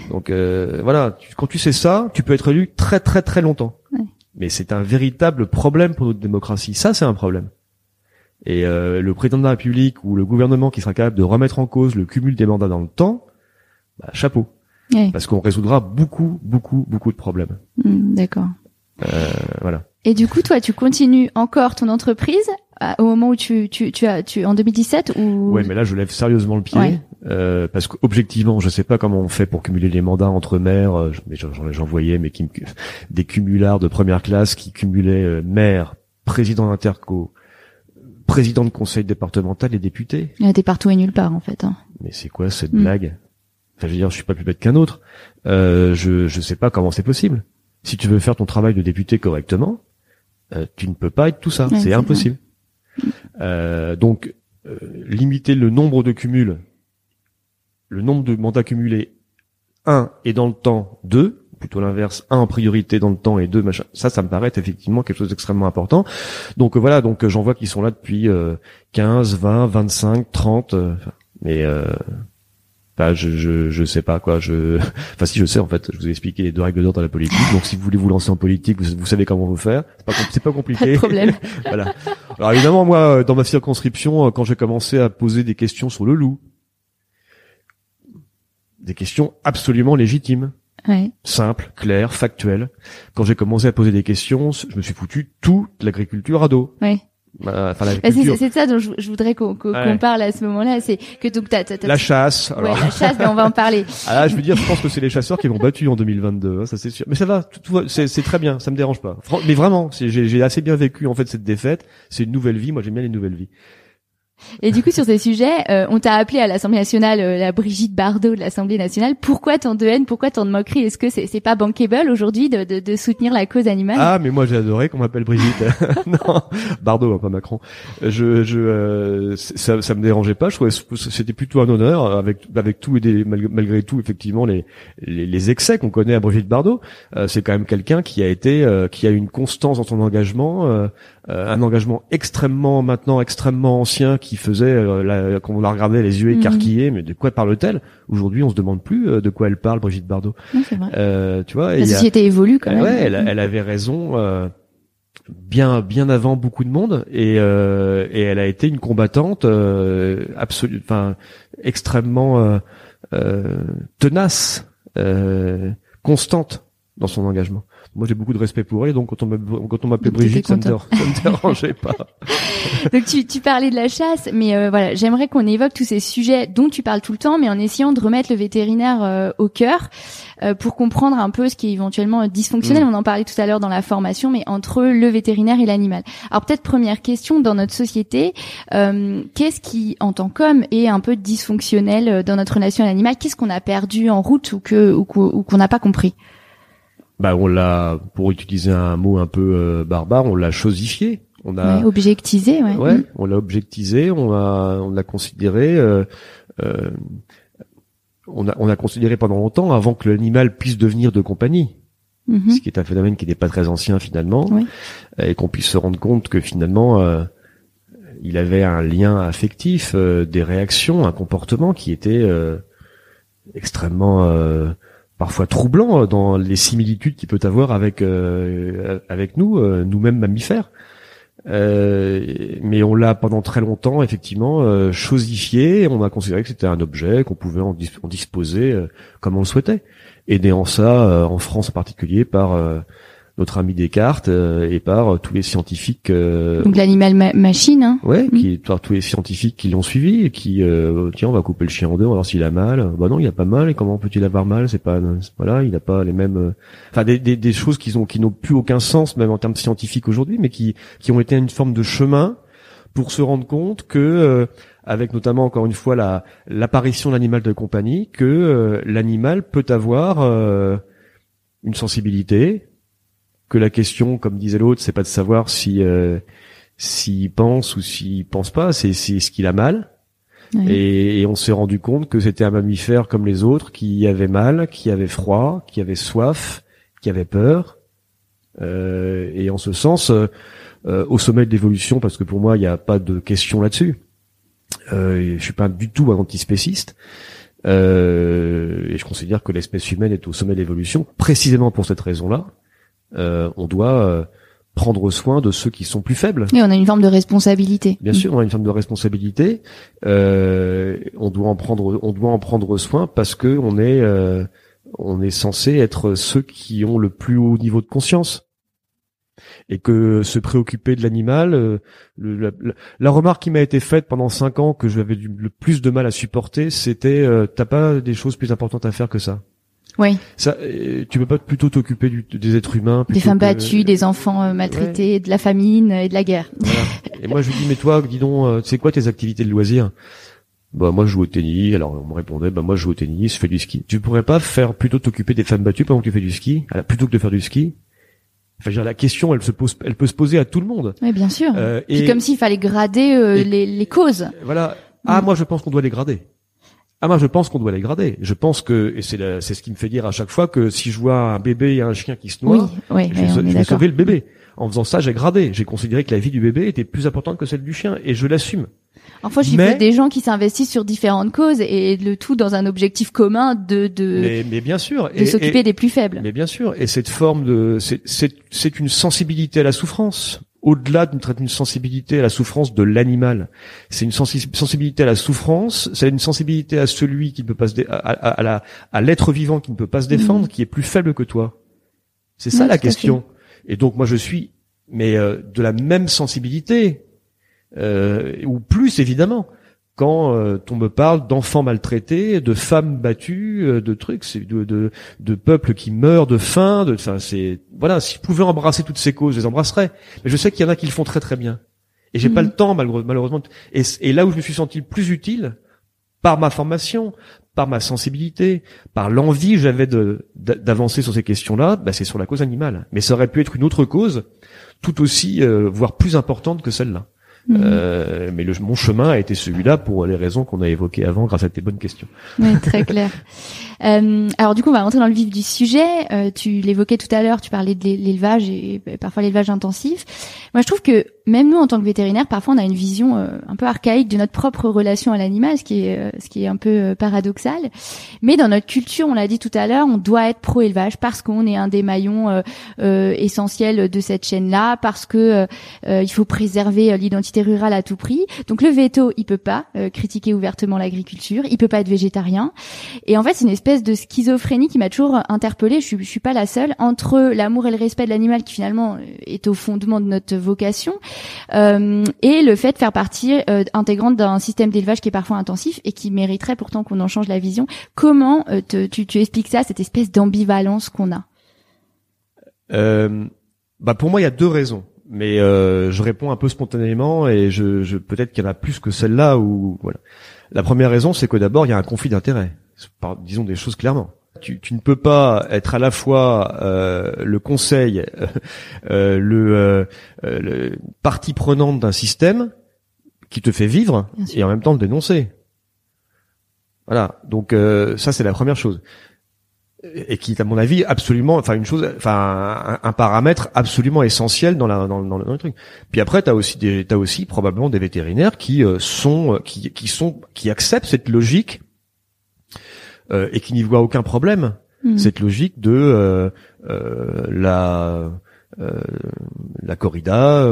Donc euh, voilà, tu- quand tu sais ça, tu peux être élu très très très longtemps. Ouais. Mais c'est un véritable problème pour notre démocratie. Ça, c'est un problème. Et euh, le président de la République ou le gouvernement qui sera capable de remettre en cause le cumul des mandats dans le temps, bah, chapeau, Parce qu'on résoudra beaucoup, beaucoup, beaucoup de problèmes. Mm, d'accord. Euh, voilà. Et du coup, toi, tu continues encore ton entreprise au moment où tu, tu, tu as, tu, en 2017 ou? Ouais, mais là, je lève sérieusement le pied. Ouais. Euh, parce qu'objectivement, je sais pas comment on fait pour cumuler les mandats entre maires. euh, mais j'en, voyais, mais qui me- des cumulards de première classe qui cumulaient euh, maire, président d'interco, président de conseil départemental et député. Ah, T'es partout et nulle part, en fait. hein. Mais c'est quoi cette Mm. blague? Enfin, je veux dire, je suis pas plus bête qu'un autre. Euh, je je sais pas comment c'est possible. Si tu veux faire ton travail de député correctement, euh, tu ne peux pas être tout ça. Ouais, c'est impossible. Euh, donc, euh, limiter le nombre de cumuls, le nombre de mandats cumulés, un et dans le temps, deux, plutôt l'inverse, un en priorité dans le temps et deux machin. Ça, ça me paraît être effectivement quelque chose d'extrêmement important. Donc euh, voilà, donc euh, j'en vois qui sont là depuis euh, 15, 20, 25, 30. euh, enfin, je, je je sais pas quoi. Je enfin si je sais en fait. Je vous ai expliqué les deux règles d'or dans la politique. Donc si vous voulez vous lancer en politique, vous, vous savez comment vous faire. C'est pas c'est pas Pas compliqué. de problème. voilà. Alors évidemment, moi, euh, dans ma circonscription, euh, quand j'ai commencé à poser des questions sur le loup, des questions absolument légitimes, Ouais. simples, claires, factuelles. Quand j'ai commencé à poser des questions, je me suis foutu toute l'agriculture à dos. Ouais. Euh, Enfin, Bah, c'est ça dont je, je voudrais qu'on qu'on Ouais. parle à ce moment-là. C'est que donc t'as, la chasse. ouais, Alors, la chasse, mais on va en parler. ah là, je veux dire, je pense que c'est les chasseurs qui m'ont battu en 2022, hein, ça c'est sûr. Mais ça va, tout, tout c'est très bien, ça me dérange pas. Mais vraiment, j'ai assez bien vécu en fait cette défaite. C'est une nouvelle vie. Moi, j'aime bien les nouvelles vies. Et du coup, sur ces sujets, euh, on t'a appelé à l'Assemblée nationale euh, la Brigitte Bardot de l'Assemblée nationale. Pourquoi tant de haine? Pourquoi tant de moquerie Est-ce que c'est c'est pas bankable aujourd'hui de, de, de soutenir la cause animale? Ah, mais moi j'ai adoré qu'on m'appelle Brigitte. non, Bardot, hein, pas Macron. Je, je, euh, ça, ça me dérangeait pas. Je trouvais c'était plutôt un honneur, avec, avec tout et des, malgré, tout, effectivement, les, les, les excès qu'on connaît à Brigitte Bardot. Euh, c'est quand même quelqu'un qui a été, euh, qui a une constance dans son engagement, euh, euh, un engagement extrêmement maintenant extrêmement ancien qui faisait, euh, la, quand on la regardait les yeux Mhm. écarquillés, mais de quoi parle-t-elle? Aujourd'hui, on se demande plus euh, de quoi elle parle, Brigitte Bardot. Non, c'est vrai. Euh, tu vois, La a- société évolue quand même. Ouais, elle, elle avait raison euh, bien bien avant beaucoup de monde et euh, et elle a été une combattante euh, absolue, enfin extrêmement euh, euh, tenace, euh, constante dans son engagement. Moi, j'ai beaucoup de respect pour elle, donc quand on m'appelait Brigitte, ça me, ça me dérangeait pas. Donc tu, tu parlais de la chasse, mais euh, voilà, j'aimerais qu'on évoque tous ces sujets dont tu parles tout le temps, mais en essayant de remettre le vétérinaire euh, au cœur euh, pour comprendre un peu ce qui est éventuellement euh, dysfonctionnel. Mm. On en parlait tout à l'heure dans la formation, mais entre le vétérinaire et l'animal. Alors peut-être première question dans notre société, euh, qu'est-ce qui, en tant qu'homme, est un peu dysfonctionnel euh, dans notre relation à l'animal? Qu'est-ce qu'on a perdu en route ou que ou qu'on n'a pas compris? Bah, on l'a, pour utiliser un mot un peu euh, barbare, on l'a chosifié. On a, Ouais, Objectisé, ouais. Ouais, Mm. on l'a objectisé, on a on l'a considéré euh, euh, on a on a considéré pendant longtemps avant que l'animal puisse devenir de compagnie, Mhm. ce qui est un phénomène qui n'est pas très ancien finalement, Oui. et qu'on puisse se rendre compte que finalement euh, il avait un lien affectif, euh, des réactions, un comportement qui était euh, extrêmement euh, parfois troublant euh, dans les similitudes qu'il peut avoir avec euh, avec nous, euh, nous-mêmes mammifères. Euh, mais on l'a pendant très longtemps effectivement euh, chosifié. On a considéré que c'était un objet qu'on pouvait en, dis- en disposer euh, comme on le souhaitait. Aidé en ça, euh, en France en particulier, par euh, notre ami Descartes et par tous les scientifiques. Donc l'animal machine. Hein ouais, mm. qui par tous les scientifiques qui l'ont suivi et qui tiens on va couper le chien en deux, on va voir s'il a mal. Bah non, il a pas mal. Et comment peut-il avoir mal? C'est pas voilà, il a pas les mêmes. Enfin des, des, des choses qui ont qui n'ont plus aucun sens même en termes scientifiques aujourd'hui, mais qui qui ont été une forme de chemin pour se rendre compte que, euh, avec notamment encore une fois la l'apparition de l'animal de compagnie, que euh, l'animal peut avoir euh, une sensibilité, que la question, comme disait l'autre, c'est pas de savoir si s'il pense ou s'il pense pas, c'est c'est ce qu'il a mal. Et, et, on s'est rendu compte que c'était un mammifère comme les autres, qui avait mal, qui avait froid, qui avait soif, qui avait peur. et en ce sens, euh, au sommet de l'évolution, parce que pour moi, il n'y a pas de question là-dessus. Euh, je suis pas du tout un antispéciste. Euh, et je considère que l'espèce humaine est au sommet de l'évolution, précisément pour cette raison-là. Euh, on doit euh, prendre soin de ceux qui sont plus faibles. Et on a une forme de responsabilité. Bien sûr, on a une forme de responsabilité. Euh, on doit en prendre, on doit en prendre soin parce que on est, euh, on est censé être ceux qui ont le plus haut niveau de conscience et que se préoccuper de l'animal, euh, la, la, remarque qui m'a été faite pendant cinq ans que j'avais le plus de mal à supporter, c'était euh, t'as pas des choses plus importantes à faire que ça. Oui. Ça, euh, tu peux pas plutôt t'occuper des êtres humains, des femmes battues, des enfants maltraités, de la famine et de la guerre. et moi je lui dis mais toi, dis donc, c'est quoi tes activités de loisirs? Bah moi je joue au tennis. Alors on me répondait bah moi je joue au tennis, je fais du ski. Tu pourrais pas faire plutôt t'occuper des femmes battues pendant que tu fais du ski, plutôt que de faire du ski? Enfin, la question, elle se pose, elle peut se poser à tout le monde. Oui, bien sûr. Euh, et comme s'il fallait grader euh, les, les, causes. Voilà. Ah, moi, je pense qu'on doit les grader. Ah, moi, je pense qu'on doit les grader. Je pense que, et c'est c'est ce qui me fait dire à chaque fois que si je vois un bébé et un chien qui se noient, oui, je, vais, sauver le bébé. En faisant ça, j'ai gradé. J'ai considéré que la vie du bébé était plus importante que celle du chien, et je l'assume. Enfin, j'ai vu des gens qui s'investissent sur différentes causes et le tout dans un objectif commun de de. Mais, bien sûr. De s'occuper des plus faibles. Mais bien sûr. Et cette forme de, c'est c'est une sensibilité à la souffrance. Au-delà d'une sensibilité à la souffrance de l'animal, c'est une sensibilité à la souffrance, c'est une sensibilité à celui qui ne peut pas se à, à, l'être vivant qui ne peut pas se défendre, mmh. qui est plus faible que toi. C'est ça la question. Et donc moi je suis mais euh, de la même sensibilité euh, ou plus évidemment quand euh, on me parle d'enfants maltraités, de femmes battues, euh, de trucs, de, de, de peuples qui meurent de faim, de, enfin c'est voilà. Si je pouvais embrasser toutes ces causes, je les embrasserais. Mais je sais qu'il y en a qui le font très très bien. Et j'ai pas mhm. le temps malheureusement. Et, et, là où je me suis senti le plus utile, par ma formation, par ma sensibilité, par l'envie que j'avais de d'avancer sur ces questions-là, bah, c'est sur la cause animale. Mais ça aurait pu être une autre cause, tout aussi, voire plus importante que celle-là. Mhm. Euh, mais le, mon chemin a été celui-là pour les raisons qu'on a évoquées avant grâce à tes bonnes questions. Oui, très clair. Euh, alors du coup, on va rentrer dans le vif du sujet. Euh, tu l'évoquais tout à l'heure, tu parlais de l'élevage et parfois l'élevage intensif. Moi, je trouve que même nous, en tant que vétérinaires, parfois on a une vision euh, un peu archaïque de notre propre relation à l'animal, ce qui est euh, ce qui est un peu euh, paradoxal. Mais dans notre culture, on l'a dit tout à l'heure, on doit être pro-élevage parce qu'on est un des maillons essentiels de cette chaîne-là, parce que il faut préserver l'identité rurale à tout prix. Donc le veto, il peut pas critiquer ouvertement l'agriculture, il peut pas être végétarien. Et en fait, c'est une espèce de schizophrénie qui m'a toujours interpellée. Je, je suis pas la seule entre l'amour et le respect de l'animal, qui finalement est au fondement de notre vocation euh, et le fait de faire partie euh, intégrante d'un système d'élevage qui est parfois intensif et qui mériterait pourtant qu'on en change la vision. Comment euh, tu, tu expliques ça, cette espèce d'ambivalence qu'on a? Bah pour moi, il y a deux raisons mais euh, je réponds un peu spontanément et je, je peut-être qu'il y en a plus que celle-là ou voilà. La première raison, c'est que d'abord il y a un conflit d'intérêts. Disons des choses clairement tu, tu, ne peux pas être à la fois euh, le conseil, euh, le, euh, le, partie prenante d'un système qui te fait vivre et en même temps le dénoncer. Voilà. Donc euh, ça c'est la première chose et qui est à mon avis absolument, enfin une chose, enfin un, paramètre absolument essentiel dans la dans, dans, le truc. Puis après t'as aussi des t'as aussi probablement des vétérinaires qui euh, sont qui qui sont qui acceptent cette logique euh, et qui n'y voit aucun problème. Hmm. Cette logique de euh, euh, la la corrida,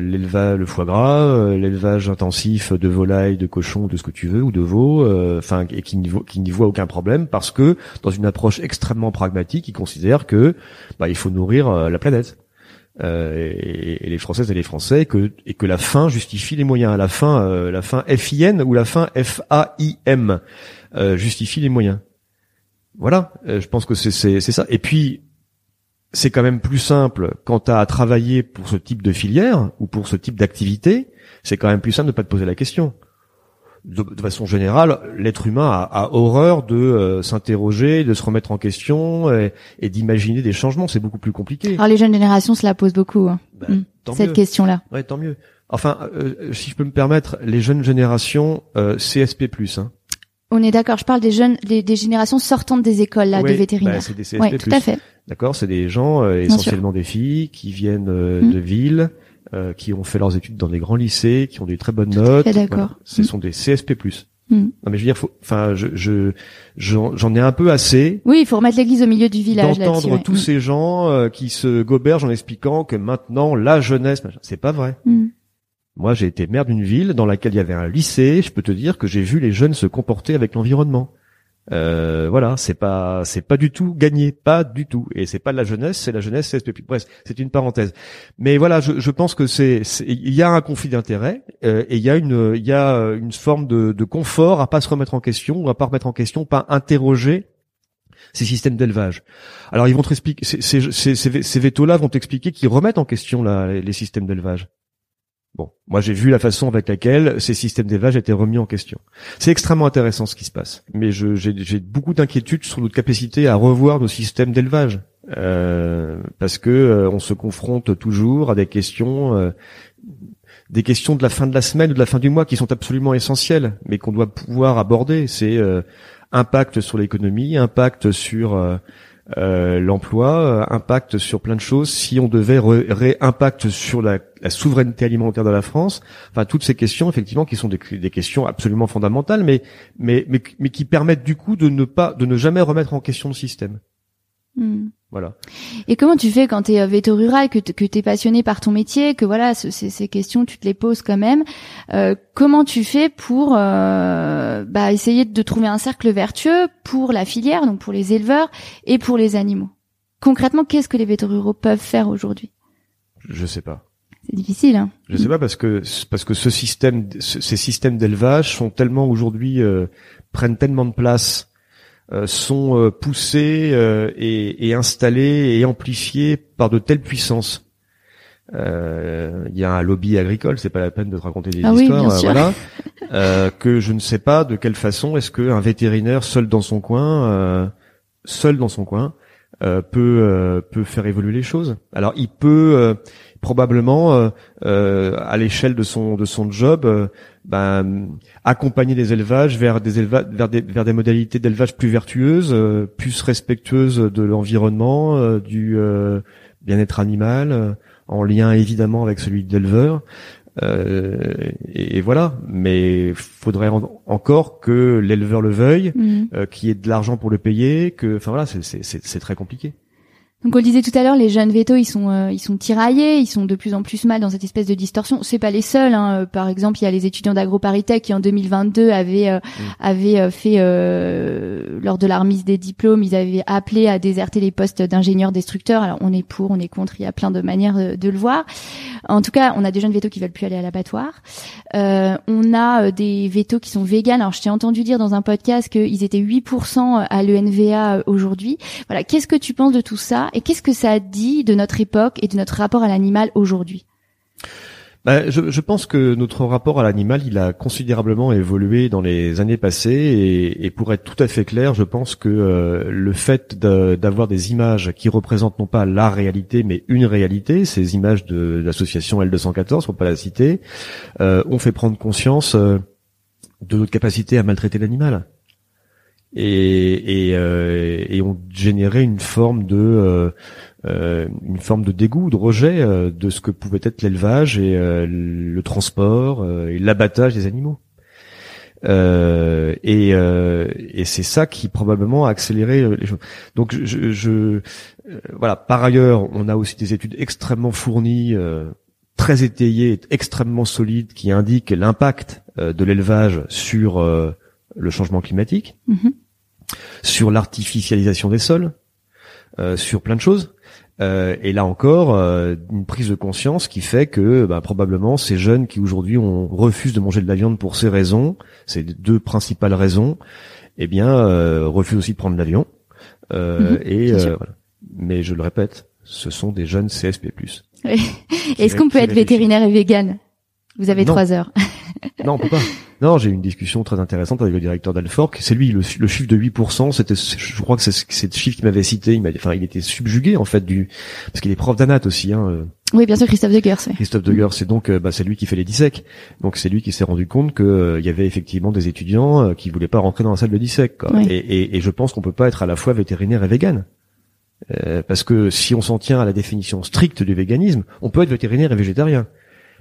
l'élevage, le foie gras, l'élevage intensif de volailles, de cochons, de ce que tu veux, ou de veaux, enfin, et qui n'y qui n'y voit aucun problème parce que dans une approche extrêmement pragmatique, ils considèrent que bah, il faut nourrir la planète. Euh, et, les Françaises et les Français, que, et que la fin justifie les moyens. La fin, euh, la fin FIN ou la fin FAIM euh, justifie les moyens. Voilà, je pense que c'est ça. Et puis, c'est quand même plus simple quand tu as à travailler pour ce type de filière ou pour ce type d'activité, c'est quand même plus simple de pas te poser la question de, façon générale, l'être humain a, horreur de euh, s'interroger, de se remettre en question et, d'imaginer des changements. C'est beaucoup plus compliqué. Alors les jeunes générations se la posent beaucoup hein. ben, mm. cette question-là. Ouais, tant mieux. Enfin, euh, si je peux me permettre, les jeunes générations euh, CSP+. Hein. On est d'accord. Je parle des jeunes, des générations sortantes des écoles là, de vétérinaires. Ben, c'est des CSP+. tout à fait. D'accord, c'est des gens essentiellement des filles qui viennent mm. de villes euh, qui ont fait leurs études dans des grands lycées, qui ont des très bonnes notes. D'accord. Ce mm. sont des CSP+. Mm. Non mais je veux dire, enfin, je, je, j'en ai un peu assez. Oui, il faut remettre l'église au milieu du village. D'entendre tous ces gens euh, qui se gobergent en expliquant que maintenant la jeunesse, c'est pas vrai. Moi, j'ai été maire d'une ville dans laquelle il y avait un lycée. Je peux te dire que j'ai vu les jeunes se comporter avec l'environnement. Euh, voilà, c'est pas c'est pas du tout gagné, pas du tout. Et c'est pas de la jeunesse, c'est la jeunesse CSP+. Bref, c'est une parenthèse. Mais voilà, je, je pense que c'est il y a un conflit d'intérêts euh, et il y a une il y a une forme de, de confort à pas se remettre en question, ou à pas remettre en question, pas interroger ces systèmes d'élevage. Alors ils vont te expliquer ces, ces, ces, ces vétos-là vont t'expliquer qu'ils remettent en question là, les systèmes d'élevage. Bon, moi j'ai vu la façon avec laquelle ces systèmes d'élevage étaient remis en question. C'est extrêmement intéressant ce qui se passe, mais j'ai beaucoup d'inquiétudes sur notre capacité à revoir nos systèmes d'élevage, euh, parce que euh, on se confronte toujours à des questions, euh, des questions de la fin de la semaine ou de la fin du mois qui sont absolument essentielles, mais qu'on doit pouvoir aborder. C'est impact sur l'économie, impact sur euh, l'emploi, euh, impact sur plein de choses. Si on devait réimpact sur la, souveraineté alimentaire de la France, enfin toutes ces questions effectivement qui sont des, questions absolument fondamentales, mais, mais mais mais qui permettent du coup de ne pas de ne jamais remettre en question le système. Hmm. Voilà. Et comment tu fais quand tu es euh, veto rural, que tu es passionné par ton métier, que voilà, ces questions, tu te les poses quand même. Euh, comment tu fais pour euh, bah, essayer de trouver un cercle vertueux pour la filière, donc pour les éleveurs et pour les animaux? Concrètement, qu'est-ce que les vétos ruraux peuvent faire aujourd'hui? Je sais pas. C'est difficile. Hein je sais pas parce que parce que ce système, ces systèmes d'élevage sont tellement aujourd'hui prennent tellement de place euh, sont euh, poussés euh, et, et, installés et amplifiés par de telles puissances. Il y a un lobby agricole, c'est pas la peine de te raconter des ah histoires, voilà. que je ne sais pas de quelle façon est-ce qu'un vétérinaire seul dans son coin, seul dans son coin, peut peut faire évoluer les choses. Alors il peut probablement à l'échelle de son de son job ben, accompagner les élevages vers des élevages, vers des, vers des modalités d'élevage plus vertueuses, euh, plus respectueuses de l'environnement, euh, du euh, bien-être animal, en lien évidemment avec celui de l'éleveur. Et, et, voilà, mais faudrait encore que l'éleveur le veuille, mmh. qu'il y ait de l'argent pour le payer, que, enfin voilà, c'est très compliqué. Donc on le disait tout à l'heure, les jeunes vétos, ils sont euh, ils sont tiraillés, ils sont de plus en plus mal dans cette espèce de distorsion. C'est pas les seuls. Hein. Euh, par exemple, il y a les étudiants d'AgroParisTech qui en 2022 avaient euh, mm. avaient fait lors de la remise des diplômes, ils avaient appelé à déserter les postes d'ingénieurs destructeurs. Alors on est pour, on est contre, il y a plein de manières de, le voir. En tout cas, on a des jeunes vétos qui veulent plus aller à l'abattoir. on a des vétos qui sont véganes. Alors je t'ai entendu dire dans un podcast qu'ils étaient 8% à l'ENVA aujourd'hui. Voilà, qu'est-ce que tu penses de tout ça et qu'est-ce que ça dit de notre époque et de notre rapport à l'animal aujourd'hui? Ben, je, je, pense que notre rapport à l'animal, il a considérablement évolué dans les années passées, et, et pour être tout à fait clair, je pense que euh, le fait d'avoir des images qui représentent non pas la réalité, mais une réalité, ces images de, l'association L214, pour pas la citer, euh, ont fait prendre conscience euh, de notre capacité à maltraiter l'animal et, et, euh, et ont généré une forme de euh, euh une forme de dégoût, de rejet euh, de ce que pouvait être l'élevage et euh, le transport et l'abattage des animaux. Euh, et, euh, et c'est ça qui probablement a accéléré euh, les choses. Donc je, je euh, voilà. Par ailleurs, on a aussi des études extrêmement fournies, euh, très étayées, extrêmement solides, qui indiquent l'impact euh, de l'élevage sur le changement climatique, Mhm. sur l'artificialisation des sols, euh, sur plein de choses. Euh, et là encore, euh, une prise de conscience qui fait que bah, probablement ces jeunes qui aujourd'hui on refusent de manger de la viande pour ces raisons, ces deux principales raisons, eh bien euh, refusent aussi de prendre l'avion. Euh, Mhm, et euh, voilà. mais je le répète, ce sont des jeunes CSP+. Est-ce qu'on peut être vétérinaire et vegan Vous avez Non. trois heures. Non, on peut pas. Non, j'ai eu une discussion très intéressante avec le directeur d'Alforc. C'est lui, le, le chiffre de 8%, c'était, je crois que c'est c'est le chiffre qu'il m'avait cité. Il m'a, enfin, il était subjugué, en fait, du, parce qu'il est prof d'anat aussi, hein, euh, Oui, bien sûr, Christophe Deguers. oui. Christophe Deguer. C'est donc, euh, bah, c'est lui qui fait les dissec. Donc, c'est lui qui s'est rendu compte que euh, il y avait effectivement des étudiants euh, qui voulaient pas rentrer dans la salle de dissec, quoi. Oui. Et, et, et je pense qu'on peut pas être à la fois vétérinaire et vegan. Euh, parce que si on s'en tient à la définition stricte du véganisme, on peut être vétérinaire et végétarien.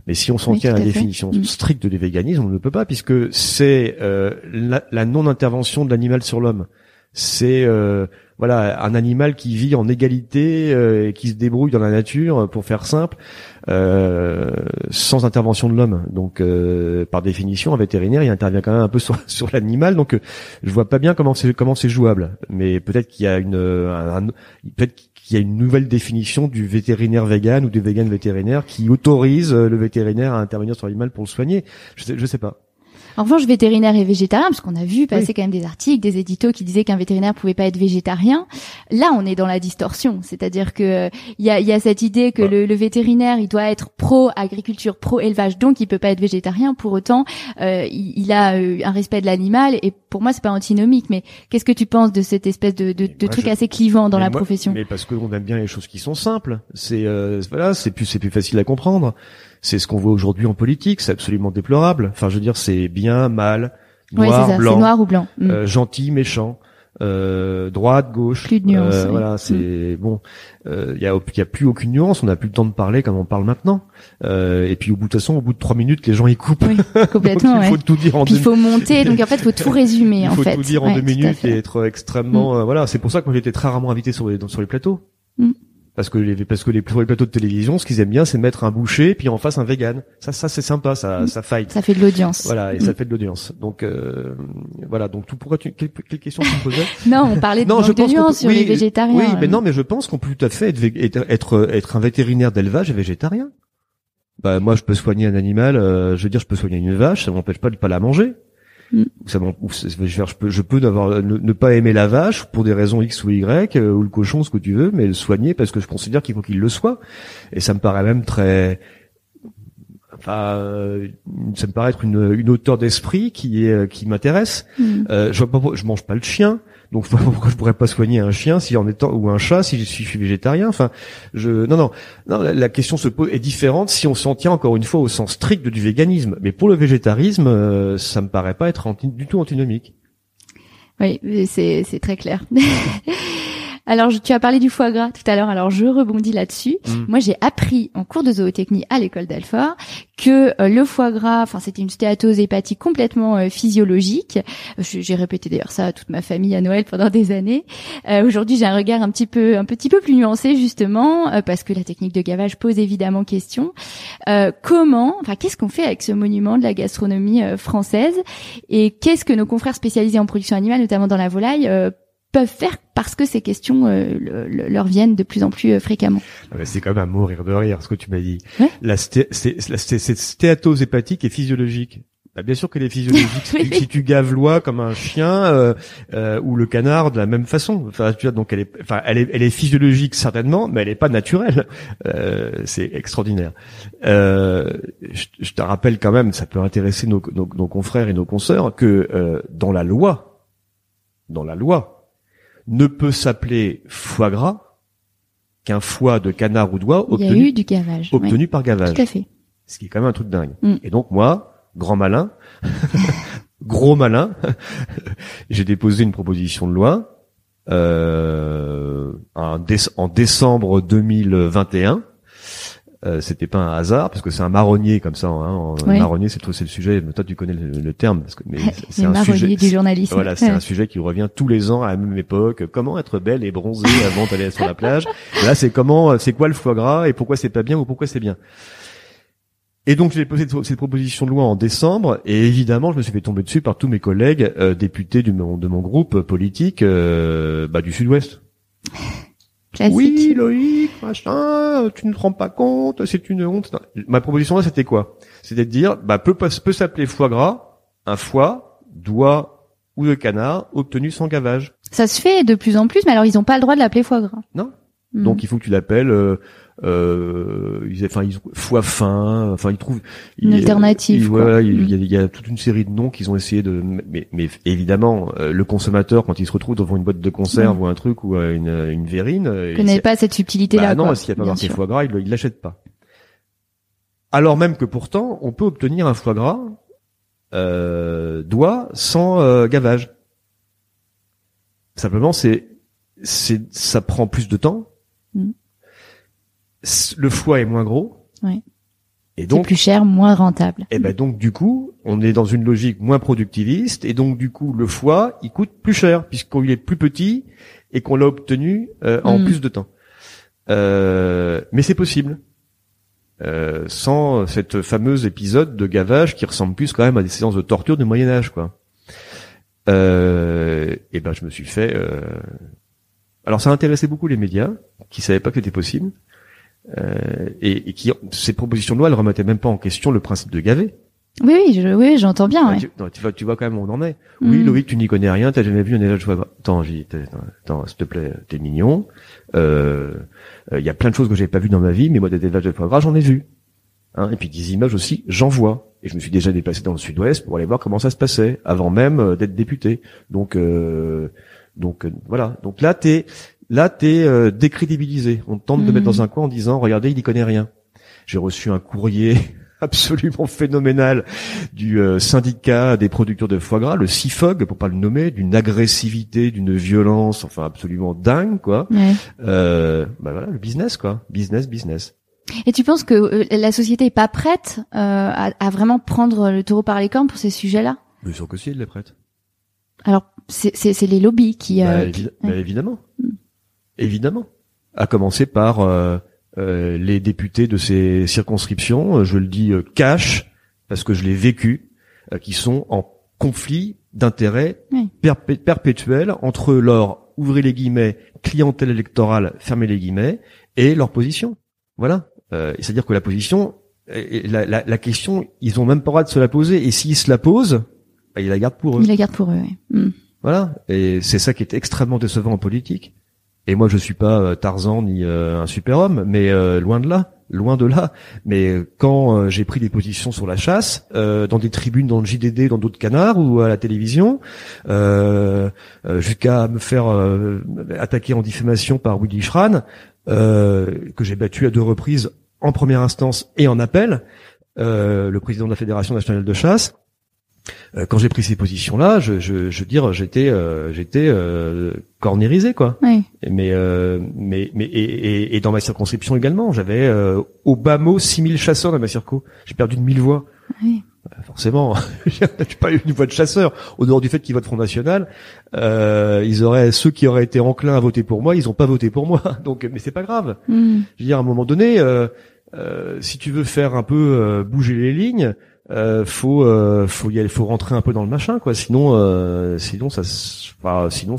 Mais si on s'en Oui, tient à la fait. définition Mm. stricte du véganisme, on ne peut pas, puisque c'est euh, la, la non-intervention de l'animal sur l'homme. C'est euh, voilà un animal qui vit en égalité euh, et qui se débrouille dans la nature, pour faire simple, euh, sans intervention de l'homme. Donc, euh, par définition, un vétérinaire, il intervient quand même un peu sur, sur l'animal. Donc, euh, je vois pas bien comment c'est comment c'est jouable. Mais peut-être qu'il y a une euh, un- un- peut-être qu'il y a une nouvelle définition du vétérinaire vegan ou du vegan vétérinaire qui autorise euh, le vétérinaire à intervenir sur l'animal pour le soigner. Je sais, je sais pas. En revanche, vétérinaire et végétarien, parce qu'on a vu passer quand même des articles, des éditos qui disaient qu'un vétérinaire pouvait pas être végétarien. Là, on est dans la distorsion, c'est-à-dire que il y a, y a cette idée que Bah. le, le vétérinaire, il doit être pro agriculture, pro élevage, donc il peut pas être végétarien. Pour autant, euh, il, il a euh, un respect de l'animal, et pour moi, c'est pas antinomique. Mais qu'est-ce que tu penses de cette espèce de, de, de moi, truc je- assez clivant dans Mais la moi- profession? Mais parce qu'on aime bien les choses qui sont simples. C'est euh, voilà, c'est plus c'est plus facile à comprendre. C'est ce qu'on voit aujourd'hui en politique. C'est absolument déplorable. Enfin, je veux dire, c'est bien, mal, noir, ça, blanc, noir ou blanc. Mm. euh, gentil, méchant, euh, droite, gauche. Plus de nuances, Euh, oui. Voilà, c'est bon. Il y, a, y a plus aucune nuance. On n'a plus le temps de parler comme on parle maintenant. Euh, et puis au bout de toute façon, au bout de trois minutes, les gens y coupent. Oui, Donc, complètement. il ouais. faut tout dire en Puis deux il faut monter, donc en fait, il faut tout résumer. il en faut fait. tout dire en deux minutes et être extrêmement euh, voilà c'est pour ça que moi j'étais très rarement invité sur les sur les plateaux Mm. Parce que les parce que les plateaux de télévision ce qu'ils aiment bien c'est mettre un boucher puis en face un vegan ça ça c'est sympa ça Mm. ça fight Ça fait de l'audience. voilà et Mm. ça fait de l'audience donc euh, voilà donc tout pourquoi tu quelle, quelle question tu me posais Non, on parlait de non je de pense qu'on nuances peut- sur oui, les végétariens. oui mais non mais je pense qu'on peut tout à fait être être, être un vétérinaire d'élevage et végétarien bah moi je peux soigner un animal euh, je veux dire je peux soigner une vache ça m'empêche pas de pas la manger Mm. ça je peux je peux d'avoir ne, ne pas aimer la vache pour des raisons x ou y euh, ou le cochon ce que tu veux mais le soigner parce que je considère qu'il faut qu'il le soit et ça me paraît même très enfin euh, ça me paraît être une, une hauteur d'esprit qui est euh, qui m'intéresse Mm. euh, je je mange pas le chien, donc je pas pourquoi je pourrais pas soigner un chien si en étant ou un chat si je, suis végétarien. Enfin, je non non non la, la question se pose est différente si on s'en tient encore une fois au sens strict du véganisme. Mais pour le végétarisme, euh, ça me paraît pas être anti- du tout antinomique. Oui, c'est c'est très clair. Alors, je- tu as parlé du foie gras tout à l'heure. Alors, je rebondis là-dessus. Mm. Moi, j'ai appris en cours de zootechnie à l'école d'Alfort que euh, le foie gras, enfin, c'était une stéatose hépatique complètement euh, physiologique. Je- J'ai répété d'ailleurs ça à toute ma famille à Noël pendant des années. Euh, Aujourd'hui, j'ai un regard un petit peu, un petit peu plus nuancé justement, euh, parce que la technique de gavage pose évidemment question. Euh, comment, enfin, qu'est-ce qu'on fait avec ce monument de la gastronomie euh, française? Et qu'est-ce que nos confrères spécialisés en production animale, notamment dans la volaille, euh, peuvent faire parce que ces questions euh, le- le- leur viennent de plus en plus euh, fréquemment. Ah bah, c'est quand même à mourir de rire ce que tu m'as dit. Ouais. La, sté, c'est- la sté- cette stéatose hépatique est physiologique. Bah, bien sûr qu'elle est physiologique. Si tu- Oui. si tu gaves l'oie comme un chien euh, euh, ou le canard de la même façon, enfin tu vois, donc elle est, enfin elle est, elle est physiologique certainement, mais elle est pas naturelle. Euh, c'est extraordinaire. Euh, je, je te rappelle quand même, ça peut intéresser nos, nos, nos confrères et nos consoeurs que dans la loi, dans la loi, ne peut s'appeler foie gras qu'un foie de canard ou d'oie Il y a obtenu, eu du gavage. obtenu ouais, par gavage. tout à fait. Ce qui est quand même un truc dingue. Mm. Et donc moi, grand malin, gros malin, j'ai déposé une proposition de loi euh, en, déce- en décembre 2021 Euh, c'était pas un hasard parce que c'est un marronnier comme ça. Hein, Oui. marronnier, c'est le sujet. Toi, tu connais le, le terme parce que mais c'est un sujet. du journalisme. Voilà, c'est un sujet qui revient tous les ans à la même époque. Comment être belle et bronzée avant d'aller sur la plage? Là, c'est comment, c'est quoi le foie gras et pourquoi c'est pas bien ou pourquoi c'est bien? Et donc j'ai posé cette proposition de loi en décembre et évidemment je me suis fait tomber dessus par tous mes collègues euh, députés du, de mon groupe politique euh, bah, du Sud-Ouest. Classique. Oui, Loïc, machin, tu ne te rends pas compte, c'est une honte. Non. Ma proposition là, c'était quoi? C'était de dire, bah, peut, peut s'appeler foie gras, un foie, doigt ou de canard obtenu sans gavage. Ça se fait de plus en plus, mais alors ils n'ont pas le droit de l'appeler foie gras. Non. Hmm. Donc il faut que tu l'appelles, euh, euh, ils, enfin, ils, foie fin, enfin, ils trouvent Une ils- alternative, ils- quoi. voilà, il Mm. y, a, il y a toute une série de noms qu'ils ont essayé de, mais, mais évidemment, euh, le consommateur quand il se retrouve devant une boîte de conserve Mm. ou un truc ou euh, une, une verrine, euh, il connais sait- pas cette subtilité-là. bah non, s'il n'y a pas bien marqué sûr. foie gras, il l'achète pas. Alors même que pourtant, on peut obtenir un foie gras euh, doigt sans euh, gavage. Simplement, c'est, c'est, ça prend plus de temps. Mhm. Le foie est moins gros. Ouais. Et C'est donc, plus cher, moins rentable. et ben donc du coup, on est dans une logique moins productiviste et donc du coup, le foie, il coûte plus cher puisqu'il est plus petit et qu'on l'a obtenu euh, en Mm. plus de temps. Euh, mais c'est possible. Euh, sans cette fameuse épisode de gavage qui ressemble plus quand même à des séances de torture du Moyen Âge, quoi. Euh, et ben je me suis fait. euh, Alors ça a intéressé beaucoup les médias qui savaient pas que c'était possible euh, et, et qui ces propositions de loi elles remettaient même pas en question le principe de gaver. Oui, oui, je, oui, j'entends bien. Ah, ouais. tu, non, tu vois, tu vois quand même où on en est. Oui, Mm. Loïc, tu n'y connais rien, t'as jamais vu un foie gras. Attends, j'ai, attends, s'il te plaît, t'es mignon. Euh, euh, Il y a plein de choses que j'ai pas vues dans ma vie, mais moi, des élevages de foie gras, j'en ai vu. Hein, et puis des images aussi, j'en vois. Et je me suis déjà déplacé dans le Sud-Ouest pour aller voir comment ça se passait, avant même euh, d'être député. Donc, euh, donc euh, voilà. Donc là, t'es, là, t'es euh, décrédibilisé. On te tente de Mhm. mettre dans un coin en disant, regardez, il y connaît rien. J'ai reçu un courrier absolument phénoménal du euh, syndicat des producteurs de foie gras, le CIFOG, pour pas le nommer, d'une agressivité, d'une violence, enfin absolument dingue, quoi. Ouais. Euh, bah voilà, le business, quoi. Business, business. Et tu penses que euh, la société est pas prête euh, à, à vraiment prendre le taureau par les cornes pour ces sujets-là? Mais sûr que si, il est prête. Alors, c'est c'est- c'est les lobbies qui... Bah, euh, évi- qui- bah, évidemment. Mm. Évidemment. À commencer par euh, euh, les députés de ces circonscriptions, euh, je le dis euh, cash, parce que je l'ai vécu, euh, qui sont en conflit d'intérêts Oui. perpé- perpétuel entre leur, ouvrez les guillemets, clientèle électorale, fermez les guillemets, et leur position. Voilà. Euh, C'est-à-dire que la position, la, la- la question, ils ont même pas le droit de se la poser, et s'ils se la posent, bah, ils la gardent pour eux. Ils la gardent pour eux. ouais. Mm. Voilà, et c'est ça qui est extrêmement décevant en politique. Et moi, je suis pas euh, Tarzan ni euh, un super-homme, mais euh, loin de là, loin de là. Mais quand euh, j'ai pris des positions sur la chasse, euh, dans des tribunes, dans le JDD, dans d'autres canards ou à la télévision, euh, jusqu'à me faire attaquer en diffamation par Willy Schran, que j'ai battu à deux reprises en première instance et en appel, le président de la Fédération nationale de chasse. Euh, quand j'ai pris ces positions-là, je, je, je veux dire, j'étais, euh, j'étais euh, cornérisé, quoi. Ouais. Mais, euh, mais, mais et, et, et dans ma circonscription également, j'avais euh, au bas mot 6000 chasseurs dans ma circo. J'ai perdu de 1000 voix. Oui. Bah, forcément, j'ai pas eu une voix de chasseur. Au dehors du fait qu'ils votent Front National, euh, ils auraient ceux qui auraient été enclins à voter pour moi, ils ont pas voté pour moi. Donc, mais c'est pas grave. Mm. Je veux dire, à un moment donné, euh, euh, si tu veux faire un peu euh, bouger les lignes, euh, faut euh, faut y aller, faut rentrer un peu dans le machin, quoi. Sinon, euh, sinon ça, enfin, sinon,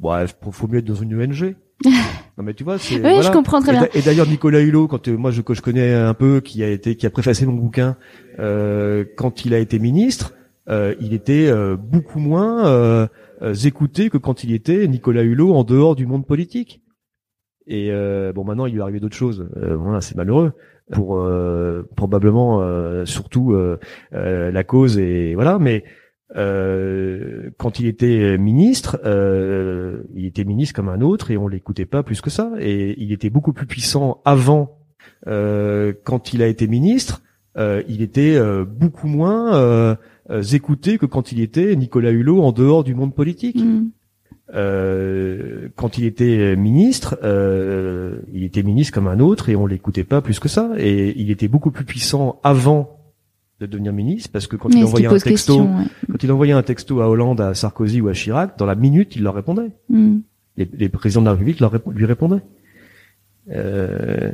ouais, faut, mieux être dans une ONG. non mais tu vois, c'est. Oui, voilà. je comprends très Et bien. Et d'ailleurs, Nicolas Hulot, quand euh, moi je, que je connais un peu, qui a été, qui a préfacé mon bouquin, euh, quand il a été ministre, euh, il était euh, beaucoup moins écouté que quand il était Nicolas Hulot en dehors du monde politique. Et euh, bon, maintenant il lui est arrivé d'autres choses. Euh, voilà, c'est malheureux pour euh, probablement euh, surtout euh, euh, la cause et voilà. Mais euh, quand il était ministre, il était ministre comme un autre et on l'écoutait pas plus que ça. Et il était beaucoup plus puissant avant. Quand il a été ministre, il était beaucoup moins écouté que quand il était Nicolas Hulot en dehors du monde politique. Mm. Euh, quand il était ministre, euh, il était ministre comme un autre et on l'écoutait pas plus que ça. Et il était beaucoup plus puissant avant de devenir ministre parce que quand il envoyait un texto, quand il envoyait un texto à Hollande, à Sarkozy ou à Chirac, dans la minute, il leur répondait. Hmm. Les, présidents de la République leur, lui répondaient. Euh,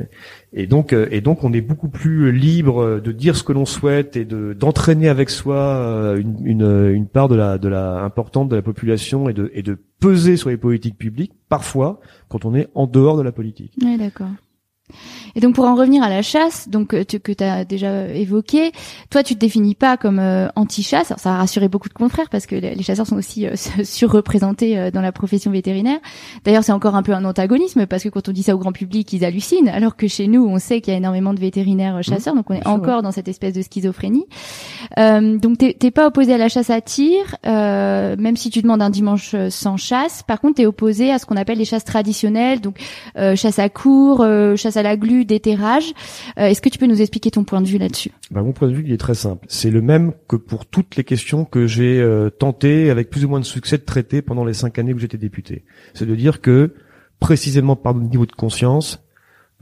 et donc, euh, et donc, on est beaucoup plus libre de dire ce que l'on souhaite et de d'entraîner avec soi euh, une, une, une, part de la de la importante de la population et de et de peser sur les politiques publiques parfois quand on est en dehors de la politique. Et donc pour en revenir à la chasse, donc euh, que tu as déjà évoqué, toi tu te définis pas comme euh, anti-chasse. Ça a rassuré beaucoup de confrères parce que les chasseurs sont aussi euh, surreprésentés dans la profession vétérinaire. D'ailleurs, c'est encore un peu un antagonisme parce que quand on dit ça au grand public, ils hallucinent, alors que chez nous, on sait qu'il y a énormément de vétérinaires chasseurs, donc on est encore dans cette espèce de schizophrénie. donc t'es pas opposé à la chasse à tir, même si tu demandes un dimanche sans chasse. Par contre, tu es opposé à ce qu'on appelle les chasses traditionnelles, donc chasse à cours, chasse à la glu, d'éterrage. Euh, est-ce que tu peux nous expliquer ton point de vue là-dessus? Bah, Mon point de vue, il est très simple. C'est le même que pour toutes les questions que j'ai euh, tenté, avec plus ou moins de succès, de traiter pendant les cinq années où j'étais député. C'est de dire que, précisément par notre niveau de conscience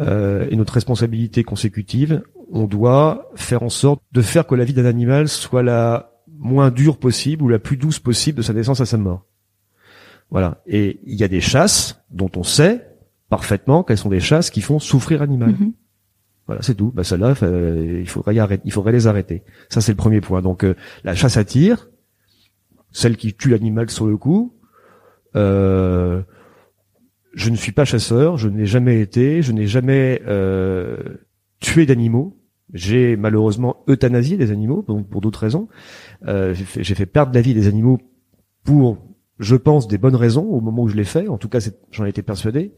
euh, et notre responsabilité consécutive, on doit faire en sorte de faire que la vie d'un animal soit la moins dure possible ou la plus douce possible de sa naissance à sa mort. Voilà. Et il y a des chasses dont on sait parfaitement quelles sont des chasses qui font souffrir l'animal. Mhm. Voilà, c'est tout. Bah celles-là, il faudrait arrêter, il faudrait les arrêter. Ça c'est le premier point. Donc euh, la chasse à tir, celle qui tue l'animal sur le coup. Euh, je ne suis pas chasseur, je n'ai jamais été, je n'ai jamais euh, tué d'animaux. J'ai malheureusement euthanasié des animaux, donc pour d'autres raisons. j'ai fait, fait, perdre la vie des animaux pour, je pense, des bonnes raisons au moment où je l'ai fait. En tout cas, j'en ai été persuadé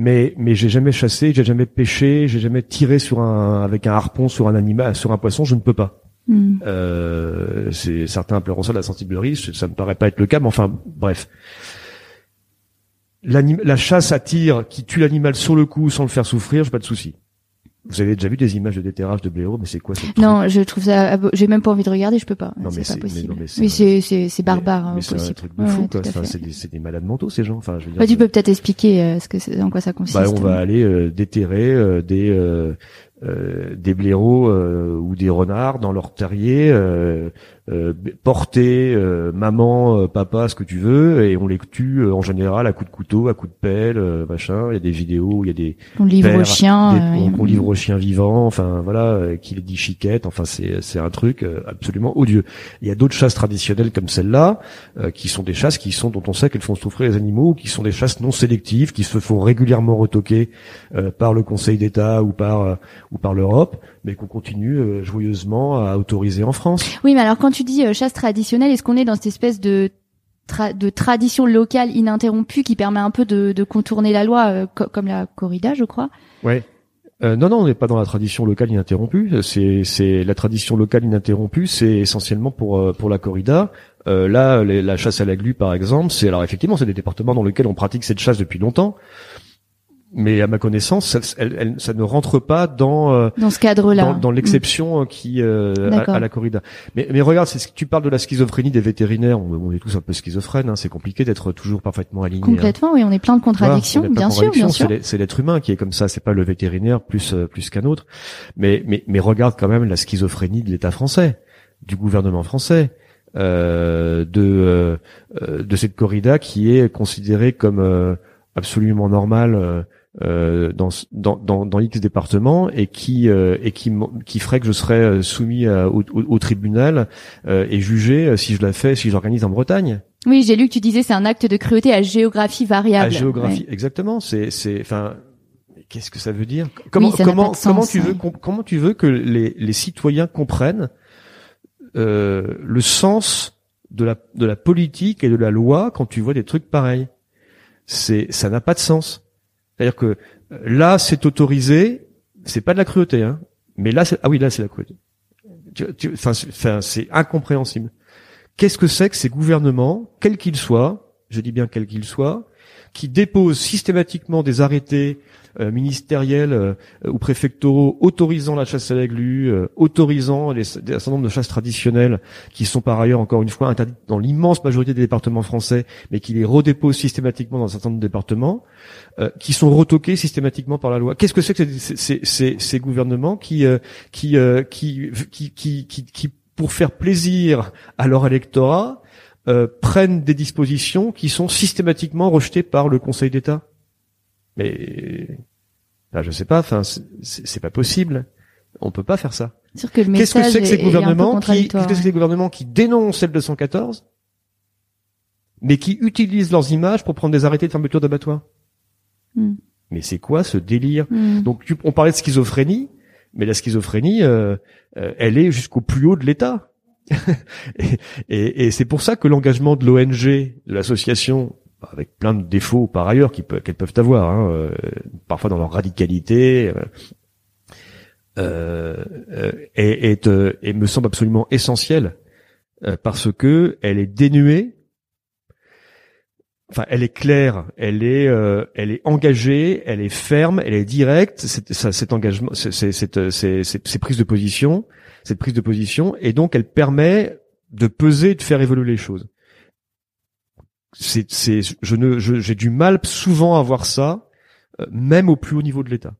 mais mais j'ai jamais chassé, j'ai jamais pêché, j'ai jamais tiré sur un avec un harpon sur un animal, sur un poisson, je ne peux pas. Hmm. Euh, c'est certains appelleront ça la sensiblerie, ça me paraît pas être le cas, mais enfin bref. La chasse à tir qui tue l'animal sur le coup sans le faire souffrir, j'ai pas de souci. Vous avez déjà vu des images de déterrage de blaireaux, mais c'est quoi cette Non, je trouve ça. J'ai même pas envie de regarder, je peux pas. Non, mais c'est pas possible. Mais, c'est c'est c'est barbare. Mais, c'est un truc de fou, quoi. Enfin, c'est des, des malades mentaux ces gens. Enfin, je veux dire. Bah, tu peux peut-être expliquer euh, ce que en quoi ça consiste. Bah, on va aller euh, déterrer euh, des euh, euh, des blaireaux ou des renards dans leur terrier euh, porter euh, maman, euh, papa, ce que tu veux, et on les tue en général à coups de couteau, à coups de pelle, machin. Il y a des vidéos où il y a des on livre aux chiens, on, livre aux chiens vivants, enfin voilà, qui les dit chiquette. Enfin c'est c'est un truc absolument odieux. Il y a d'autres chasses traditionnelles comme celle-là, qui sont des chasses qui sont dont on sait qu'elles font souffrir les animaux, qui sont des chasses non sélectives, qui se font régulièrement retoquer par le Conseil d'État ou par ou par l'Europe mais qu'on continue euh, joyeusement à autoriser en France. Oui, mais alors quand tu dis euh, chasse traditionnelle, est-ce qu'on est dans cette espèce de de tradition locale ininterrompue qui permet un peu de, de contourner la loi, euh, comme la corrida, je crois? Ouais. non, non, on n'est pas dans la tradition locale ininterrompue. C'est, c'est la tradition locale ininterrompue, c'est essentiellement pour pour la corrida. là, la chasse à la glu, par exemple, c'est alors effectivement, c'est des départements dans lesquels on pratique cette chasse depuis longtemps mais à ma connaissance, ça, elle, ça ne rentre pas dans euh, dans ce cadre-là, dans, l'exception mm. qui euh, à, la corrida. Mais, mais regarde, c'est ce que tu parles de la schizophrénie des vétérinaires. On, est tous un peu schizophrènes. Hein, c'est compliqué d'être toujours parfaitement aligné. Hein. Complètement, oui, on est plein de contradictions, bien, sûr, bien sûr, C'est l'être humain qui est comme ça. C'est pas le vétérinaire plus euh, plus qu'un autre. Mais mais mais regarde quand même la schizophrénie de l'État français, du gouvernement français. Euh, de de cette corrida qui est considérée comme absolument normale euh, dans, dans, dans, dans X départements et qui euh, et qui qui ferait que je serais euh, soumis au, au, tribunal et jugé si je la fais si j'organise en Bretagne. Oui, j'ai lu que tu disais c'est un acte de cruauté à géographie variable. À géographie, exactement. C'est c'est enfin qu'est-ce que ça veut dire? Comment comment comment tu veux comment tu veux que les les citoyens comprennent le sens de la de la politique et de la loi quand tu vois des trucs pareils? C'est ça n'a pas de sens. C'est-à-dire que euh, là, c'est autorisé, c'est pas de la cruauté, hein, mais là, ah oui, là, c'est la cruauté. Enfin, c'est incompréhensible. Qu'est-ce que c'est que ces gouvernements, quels qu'ils soient, je dis bien quel qu'il soit, qui dépose systématiquement des arrêtés ministériels euh, ou préfectoraux autorisant la chasse à la glu, euh, autorisant un certain nombre de chasses traditionnelles qui sont par ailleurs encore une fois interdites dans l'immense majorité des départements français, mais qui les redéposent systématiquement dans un certain nombre de départements, qui sont retoqués systématiquement par la loi. Qu'est-ce que c'est que ces, gouvernements qui, qui, qui, qui, qui, pour faire plaisir à leur électorat, prennent des dispositions qui sont systématiquement rejetées par le Conseil d'État? Mais là, je sais pas. Enfin, c'est pas possible. On peut pas faire ça. Qu'est-ce que c'est que ces gouvernements qui, qu'est-ce que c'est ces gouvernements qui dénoncent celle de 114, mais qui utilisent leurs images pour prendre des arrêtés de fermeture d'abattoirs? Hmm. Mais c'est quoi ce délire? Hmm. Donc, on parlait de schizophrénie, mais la schizophrénie, euh, euh, elle est jusqu'au plus haut de l'État. et, et, et c'est pour ça que l'engagement de l'ONG, de l'association avec plein de défauts par ailleurs qu'elles peuvent avoir, hein, euh, parfois dans leur radicalité, euh, euh, est, et me semble absolument essentielle parce que elle est dénuée, enfin elle est claire, elle est, elle est engagée, elle est ferme, elle est directe. cet engagement, c'est ces prises de position, cette prise de position, et donc elle permet de peser, de faire évoluer les choses c'est, c'est, je ne, j'ai du mal souvent à voir ça, euh, même au plus haut niveau de l'État.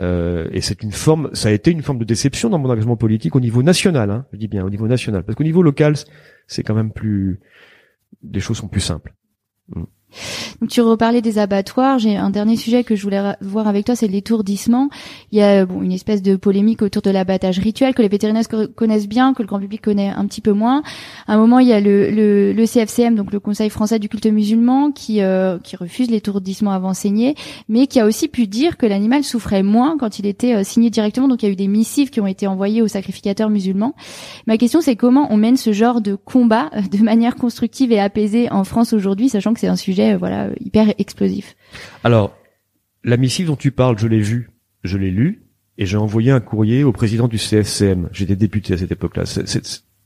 Euh, et c'est une forme, ça a été une forme de déception dans mon engagement politique au niveau national, hein, je dis bien au niveau national, parce qu'au niveau local, c'est quand même plus, les choses sont plus simples. Mm. Donc tu reparlais des abattoirs. J'ai un dernier sujet que je voulais voir avec toi, c'est l'étourdissement. Il y a bon, une espèce de polémique autour de l'abattage rituel que les vétérinaires connaissent bien, que le grand public connaît un petit peu moins. À un moment, il y a le, le, le CFCM, donc le Conseil français du culte musulman, qui, euh, qui refuse l'étourdissement avant saigné, mais qui a aussi pu dire que l'animal souffrait moins quand il était euh, signé directement. Donc il y a eu des missives qui ont été envoyées aux sacrificateurs musulmans. Ma question, c'est comment on mène ce genre de combat euh, de manière constructive et apaisée en France aujourd'hui, sachant que c'est un sujet euh, voilà hyper explosif. Alors, la missive dont tu parles, je l'ai vue, je l'ai lue, et j'ai envoyé un courrier au président du CFCM. J'étais député à cette époque-là.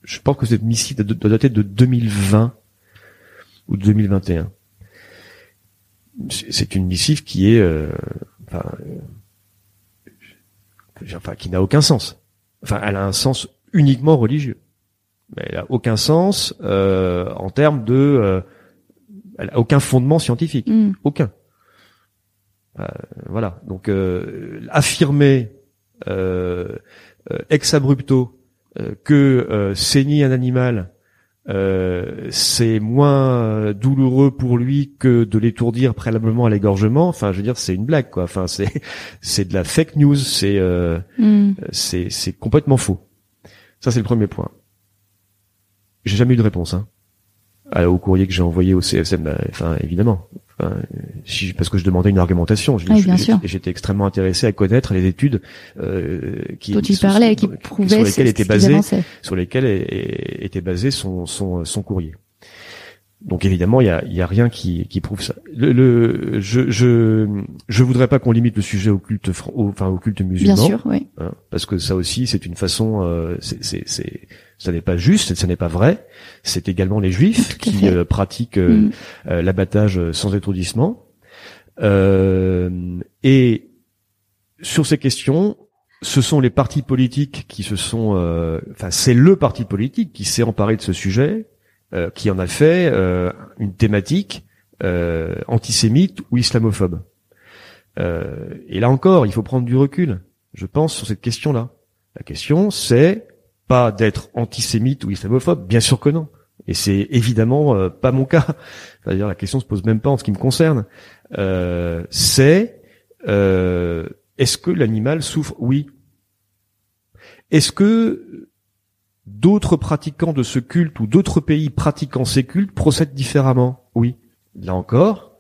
je pense que cette missive doit dater de 2020 ou 2021. C'est une missive qui est, euh, enfin, euh, enfin, qui n'a aucun sens. Enfin, elle a un sens uniquement religieux, mais elle a aucun sens euh, en termes de elle a aucun fondement scientifique, mm. aucun. Euh, voilà. Donc euh, affirmer euh, ex abrupto que saigner un animal c'est moins douloureux pour lui que de l'étourdir préalablement à l'égorgement. Enfin, je veux dire, c'est une blague, quoi. Enfin, c'est c'est de la fake news. C'est mm. c'est c'est complètement faux. Ça, c'est le premier point. J'ai jamais eu de réponse. Hein au courrier que j'ai envoyé au CFM, bah, enfin évidemment, enfin, parce que je demandais une argumentation. J'étais extrêmement intéressé à connaître les études euh, qui dont il parlait, qui prouvaient sur lesquelles était basé, sur lesquelles était basé son, son, son courrier. Donc évidemment, il y a, y a rien qui, qui prouve ça. Le, le je, je je voudrais pas qu'on limite le sujet au culte, enfin au culte musulman. Bien sûr, oui. Hein, parce que ça aussi, c'est une façon, euh, c'est, c'est, ça n'est pas juste, ça n'est pas vrai. C'est également les juifs qui euh, pratiquent euh, mm. euh, l'abattage sans étourdissement. et sur ces questions, ce sont les partis politiques qui se sont, enfin c'est le parti politique qui s'est emparé de ce sujet, qui en a fait une thématique antisémite ou islamophobe. et là encore, il faut prendre du recul, je pense, sur cette question-là. La question, c'est pas d'être antisémite ou islamophobe, bien sûr que non. Et c'est évidemment euh, pas mon cas. C'est-à-dire la question se pose même pas en ce qui me concerne. Euh, c'est euh, est-ce que l'animal souffre? Oui. Est-ce que d'autres pratiquants de ce culte ou d'autres pays pratiquant ces cultes procèdent différemment? Oui. Là encore,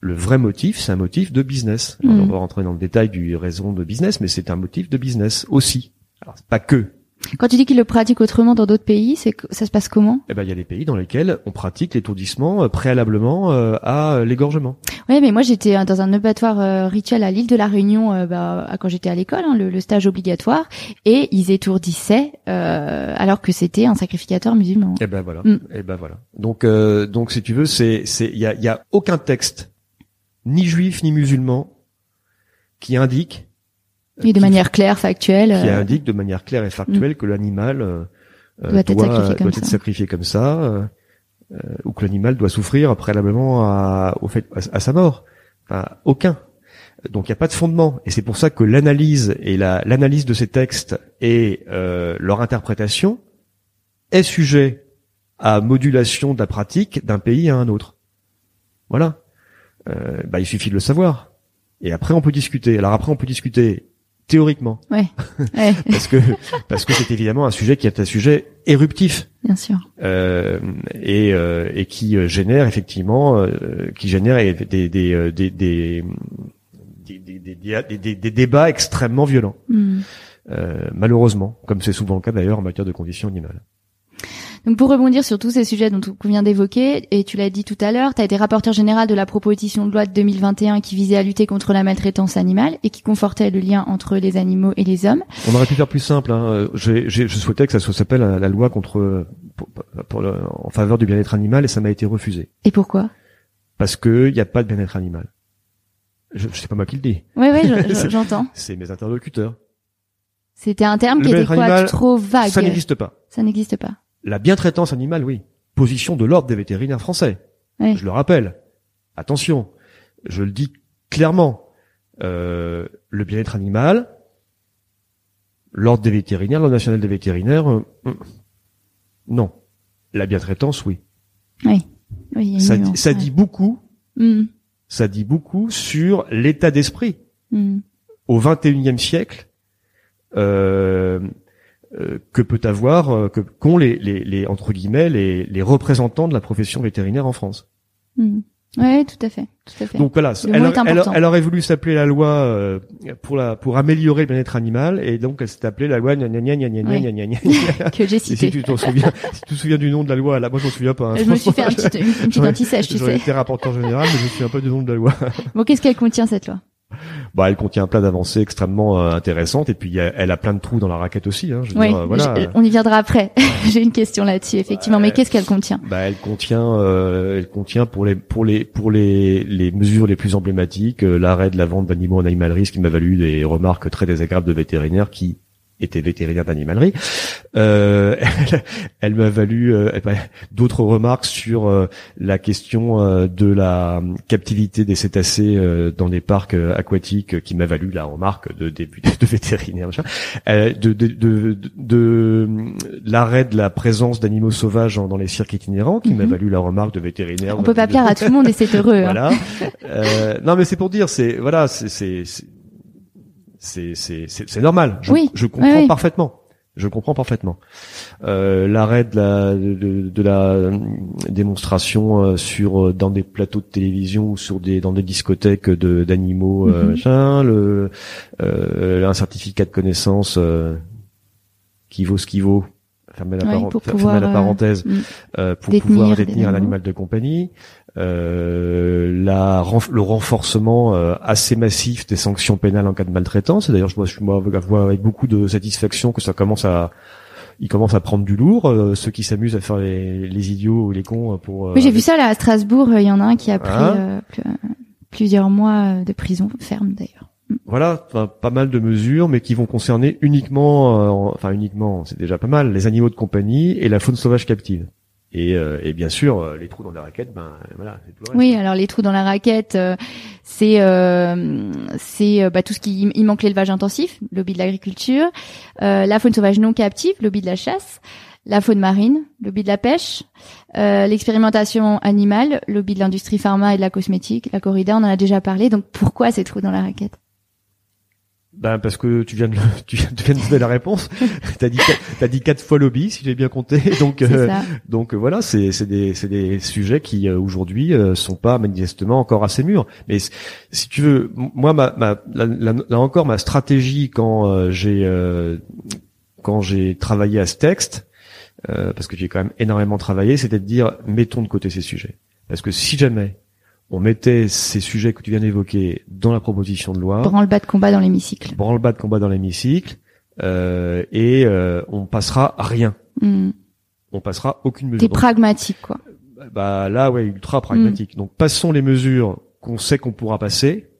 le vrai motif, c'est un motif de business. on mm. va rentrer dans le détail du raison de business, mais c'est un motif de business aussi. Alors pas que, quand tu dis qu'ils le pratiquent autrement dans d'autres pays, c'est ça se passe comment? Eh ben, il y a des pays dans lesquels on pratique l'étourdissement euh, préalablement euh, à l'égorgement. Oui, mais moi j'étais euh, dans un abattoir euh, rituel à l'île de la Réunion euh, bah, quand j'étais à l'école, hein, le, le, stage obligatoire, et ils étourdissaient euh, alors que c'était un sacrificateur musulman. Eh ben voilà. Mm. Eh ben voilà. Donc donc si tu veux, c'est c'est il y a il y a aucun texte ni juif ni musulman qui indique et de manière claire, factuelle. Qui indique de manière claire et factuelle mm. que l'animal doit, être sacrifié comme ça. Être sacrifié comme ça euh, ou que l'animal doit souffrir préalablement à, au fait, à, sa mort. Enfin, aucun. Donc il n'y a pas de fondement. Et c'est pour ça que l'analyse et l'analyse de ces textes et euh, leur interprétation est sujet à modulation de la pratique d'un pays à un autre. Voilà. Euh, bah, il suffit de le savoir. Et après on peut discuter. Alors après on peut discuter théoriquement. Ouais. parce que parce que c'est évidemment un sujet qui est un sujet éruptif. Bien sûr. Euh, et euh, et qui euh, génère effectivement euh, qui génère des des des des des, des, des, des débats extrêmement violents. Mm. malheureusement, comme c'est souvent le cas d'ailleurs en matière de conditions animales. Donc pour rebondir sur tous ces sujets dont on vient d'évoquer, et tu l'as dit tout à l'heure, tu as été rapporteur général de la proposition de loi de 2021 qui visait à lutter contre la maltraitance animale et qui confortait le lien entre les animaux et les hommes. On aurait pu faire plus simple. Hein. je souhaitais que ça s'appelle la, loi contre pour, en faveur du bien-être animal et ça m'a été refusé. Et pourquoi? Parce que il n'y a pas de bien-être animal. Je, je sais pas moi qui le dis. Oui, oui, j'entends. C'est mes interlocuteurs. C'était un terme qui était quoi? trop vague. Ça n'existe pas. Ça n'existe pas. La bientraitance animale, oui. Position de l'ordre des vétérinaires français. Je le rappelle. Attention, je le dis clairement. Euh, le bien-être animal, l'ordre des vétérinaires, l'ordre national des vétérinaires, euh, hmm. non. La bientraitance, oui. Oui. ça, dit beaucoup. Hmm. Ça dit beaucoup sur l'état d'esprit hmm. au XXIe siècle. Euh, euh, que peut avoir euh, que qu'ont les, les, les, entre guillemets les, les représentants de la profession vétérinaire en France. Mmh. Oui, tout à fait, tout à fait. Donc voilà, elle, elle, elle, aurait voulu s'appeler la loi euh, pour la pour améliorer le bien-être animal et donc elle s'est appelée la loi gna gna gna gna gna gna gna que j'ai cité. Si tu te souviens, si tu te souviens du nom de la loi, là moi je m'en souviens pas. Hein. Je me suis fait un petit, une petite anti-sèche, tu sais. J'aurais été rapporteur général, mais je me souviens pas du nom de la loi. Bon, qu'est-ce qu'elle contient cette loi? Bah, elle contient plein d'avancées extrêmement euh, intéressantes et puis elle a plein de trous dans la raquette aussi. Hein, je oui, euh, voilà. on y viendra après. J'ai une question là-dessus, effectivement. mais qu'est-ce qu'elle contient? Bah, elle contient, euh, elle contient pour les pour les pour les les mesures les plus emblématiques, l'arrêt de la vente d'animaux en animalerie, ce qui m'a valu des remarques très désagréables de vétérinaires qui était vétérinaire d'animalerie. Euh, elle, m'a valu euh, d'autres remarques sur euh, la question euh, de la captivité des cétacés dans les parcs aquatiques, qui m'a valu la remarque de député de vétérinaire, de, de, de, de, l'arrêt de la présence d'animaux sauvages dans les cirques itinérants, qui m'a mhm. valu la remarque de vétérinaire. On peut pas plaire à tout le monde et c'est heureux. Hein. Voilà. non, mais c'est pour dire, c'est voilà, c'est c'est c'est c'est normal. Je, oui. je comprends parfaitement. Je comprends parfaitement. Euh, L'arrêt de la de, de la euh, démonstration euh, sur dans des plateaux de télévision ou sur des dans des discothèques de d'animaux, mm le un certificat de connaissance qui vaut ce qui vaut. Fermez la, pour pouvoir, la parenthèse mm. pour pouvoir détenir un animal de compagnie la, le renforcement euh, assez massif des sanctions pénales en cas de maltraitance. D'ailleurs, je vois, je vois avec beaucoup de satisfaction que ça commence à il commence à prendre du lourd. Euh, ceux qui s'amusent à faire les, les, idiots ou les cons pour. Euh, oui, j'ai vu ça là à Strasbourg. Il y en a un qui a pris hein plusieurs mois de prison ferme d'ailleurs. Mm. Voilà, pas mal de mesures, mais qui vont concerner uniquement, enfin uniquement, c'est déjà pas mal, les animaux de compagnie et la faune sauvage captive. Et, euh, et, bien sûr, euh, les trous dans la raquette, ben voilà. Tout oui, alors les trous dans la raquette, euh, c'est euh, c'est bah, tout ce qui il manque l'élevage intensif, lobby de l'agriculture, la faune sauvage non captive, lobby de la chasse, la faune marine, lobby de la pêche, l'expérimentation animale, lobby de l'industrie pharma et de la cosmétique, la corrida, on en a déjà parlé. Donc pourquoi ces trous dans la raquette? Ben parce que tu viens de tu viens, de donner la réponse. t'as dit t'as dit quatre fois lobby si j'ai bien compté. Donc euh, donc voilà, c'est c'est des c'est des sujets qui euh, aujourd'hui euh, sont pas manifestement encore assez mûrs. Mais si tu veux, moi ma, ma là, encore ma stratégie quand euh, j'ai quand j'ai travaillé à ce texte, parce que j'ai quand même énormément travaillé, c'était de dire mettons de côté ces sujets. Parce que si jamais on mettait ces sujets que tu viens d'évoquer dans la proposition de loi. Branle-bas de combat dans l'hémicycle. Branle-bas de combat dans l'hémicycle. Euh, et euh, on passera à rien. Hmm. On passera aucune mesure. T'es pragmatique, quoi. bah là, ouais, ultra pragmatique. Donc passons les mesures qu'on sait qu'on pourra passer.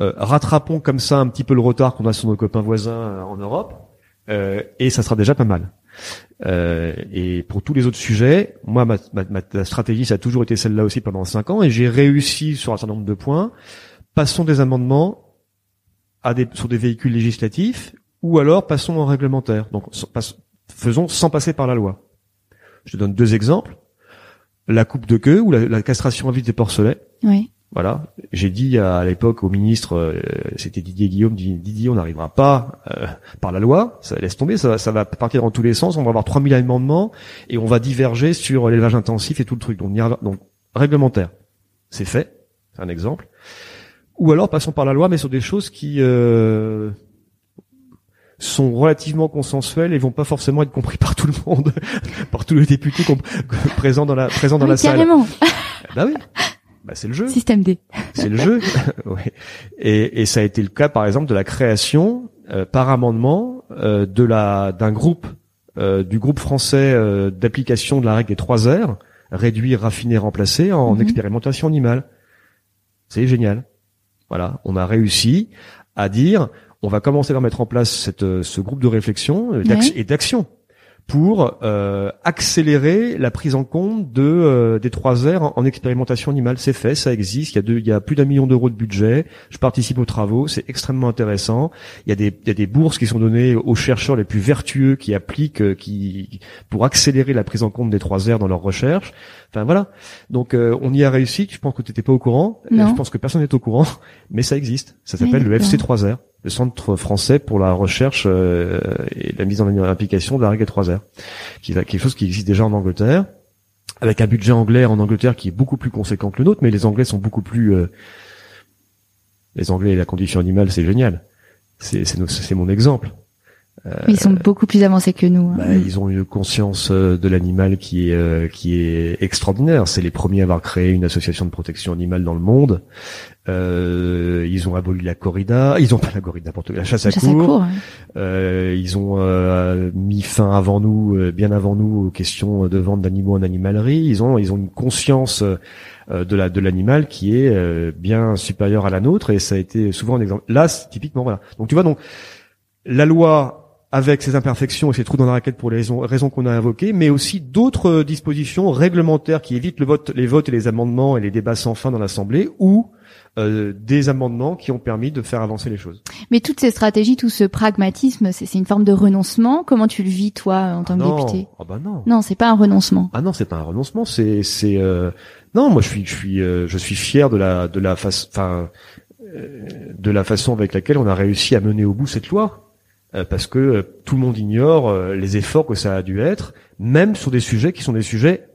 Euh, rattrapons comme ça un petit peu le retard qu'on a sur nos copains voisins euh, en Europe, euh, et ça sera déjà pas mal. Euh, et pour tous les autres sujets, moi, ma, stratégie, ça a toujours été celle-là aussi pendant cinq ans, et j'ai réussi sur un certain nombre de points. Passons des amendements sur des véhicules législatifs, ou alors passons en réglementaire. Donc, faisons sans passer par la loi. Je donne deux exemples. La coupe de queue ou la, castration à vif des porcelets. Voilà. J'ai dit à, à l'époque au ministre, euh, c'était Didier Guillaume, Didier, on n'arrivera pas euh, par la loi, ça laisse tomber, ça, va- ça va partir dans tous les sens, on va avoir 3000 amendements et on va diverger sur l'élevage intensif et tout le truc. Donc, réglementaire, c'est fait, c'est un exemple. Ou alors passons par la loi, mais sur des choses qui euh, sont relativement consensuelles et vont pas forcément être compris par tout le monde, par tous les députés présents dans la présents dans Oui, la salle. Bah oui, bah c'est le jeu Système D. c'est le jeu. Ouais. et, et ça a été le cas, par exemple, de la création euh, par amendement euh, de la d'un groupe euh, du groupe français euh, d'application de la règle des trois R, réduire, raffiner, remplacer, en Mhm. expérimentation animale. C'est génial. Voilà, on a réussi à dire, on va commencer par mettre en place cette, ce groupe de réflexion Ouais. et d'action pour euh, accélérer la prise en compte de euh, des trois R en, en expérimentation animale. C'est fait, ça existe. Il y a, deux, il y a plus d'un million d'euros de budget. Je participe aux travaux, c'est extrêmement intéressant. Il y a des il y a des bourses qui sont données aux chercheurs les plus vertueux qui appliquent, euh, qui pour accélérer la prise en compte des trois R dans leurs recherches. Enfin voilà. Donc euh, on y a réussi. Je pense que tu n'étais pas au courant. Euh, Non. Je pense que personne n'est au courant, mais ça existe. Ça Oui, s'appelle le d'accord. FC3R, le Centre français pour la recherche euh, et la mise en application de la règle des 3 R, qui est quelque chose qui existe déjà en Angleterre, avec un budget anglais en Angleterre qui est beaucoup plus conséquent que le nôtre, mais les Anglais sont beaucoup plus... euh, les Anglais et la condition animale, c'est génial. C'est mon exemple. Ils sont beaucoup plus avancés que nous. hein. Bah, ils ont une conscience euh, de l'animal qui est euh, qui est extraordinaire. C'est les premiers à avoir créé une association de protection animale dans le monde. Euh, ils ont aboli la corrida, ils ont pas la corrida, quoi, la chasse à Chasse à cour. court, hein. Euh, ils ont euh, mis fin avant nous, euh, bien avant nous, aux questions de vente d'animaux en animalerie. Ils ont ils ont une conscience euh, de la de l'animal qui est euh, bien supérieure à la nôtre et ça a été souvent un exemple. Là, typiquement voilà. Donc tu vois donc la loi avec ses imperfections et ses trous dans la raquette pour les raisons, raisons qu'on a invoquées, mais aussi d'autres dispositions réglementaires qui évitent le vote, les votes et les amendements et les débats sans fin dans l'Assemblée, ou euh, des amendements qui ont permis de faire avancer les choses. Mais toutes ces stratégies, tout ce pragmatisme, c'est une forme de renoncement. Comment tu le vis, toi, en tant que non, député? Ah bah non. Non, c'est pas un renoncement. Ah non, c'est pas un renoncement, c'est c'est euh, non, moi je suis je suis euh, je suis fier de la de la face enfin euh, de la façon avec laquelle on a réussi à mener au bout cette loi parce que tout le monde ignore les efforts que ça a dû être même sur des sujets qui sont des sujets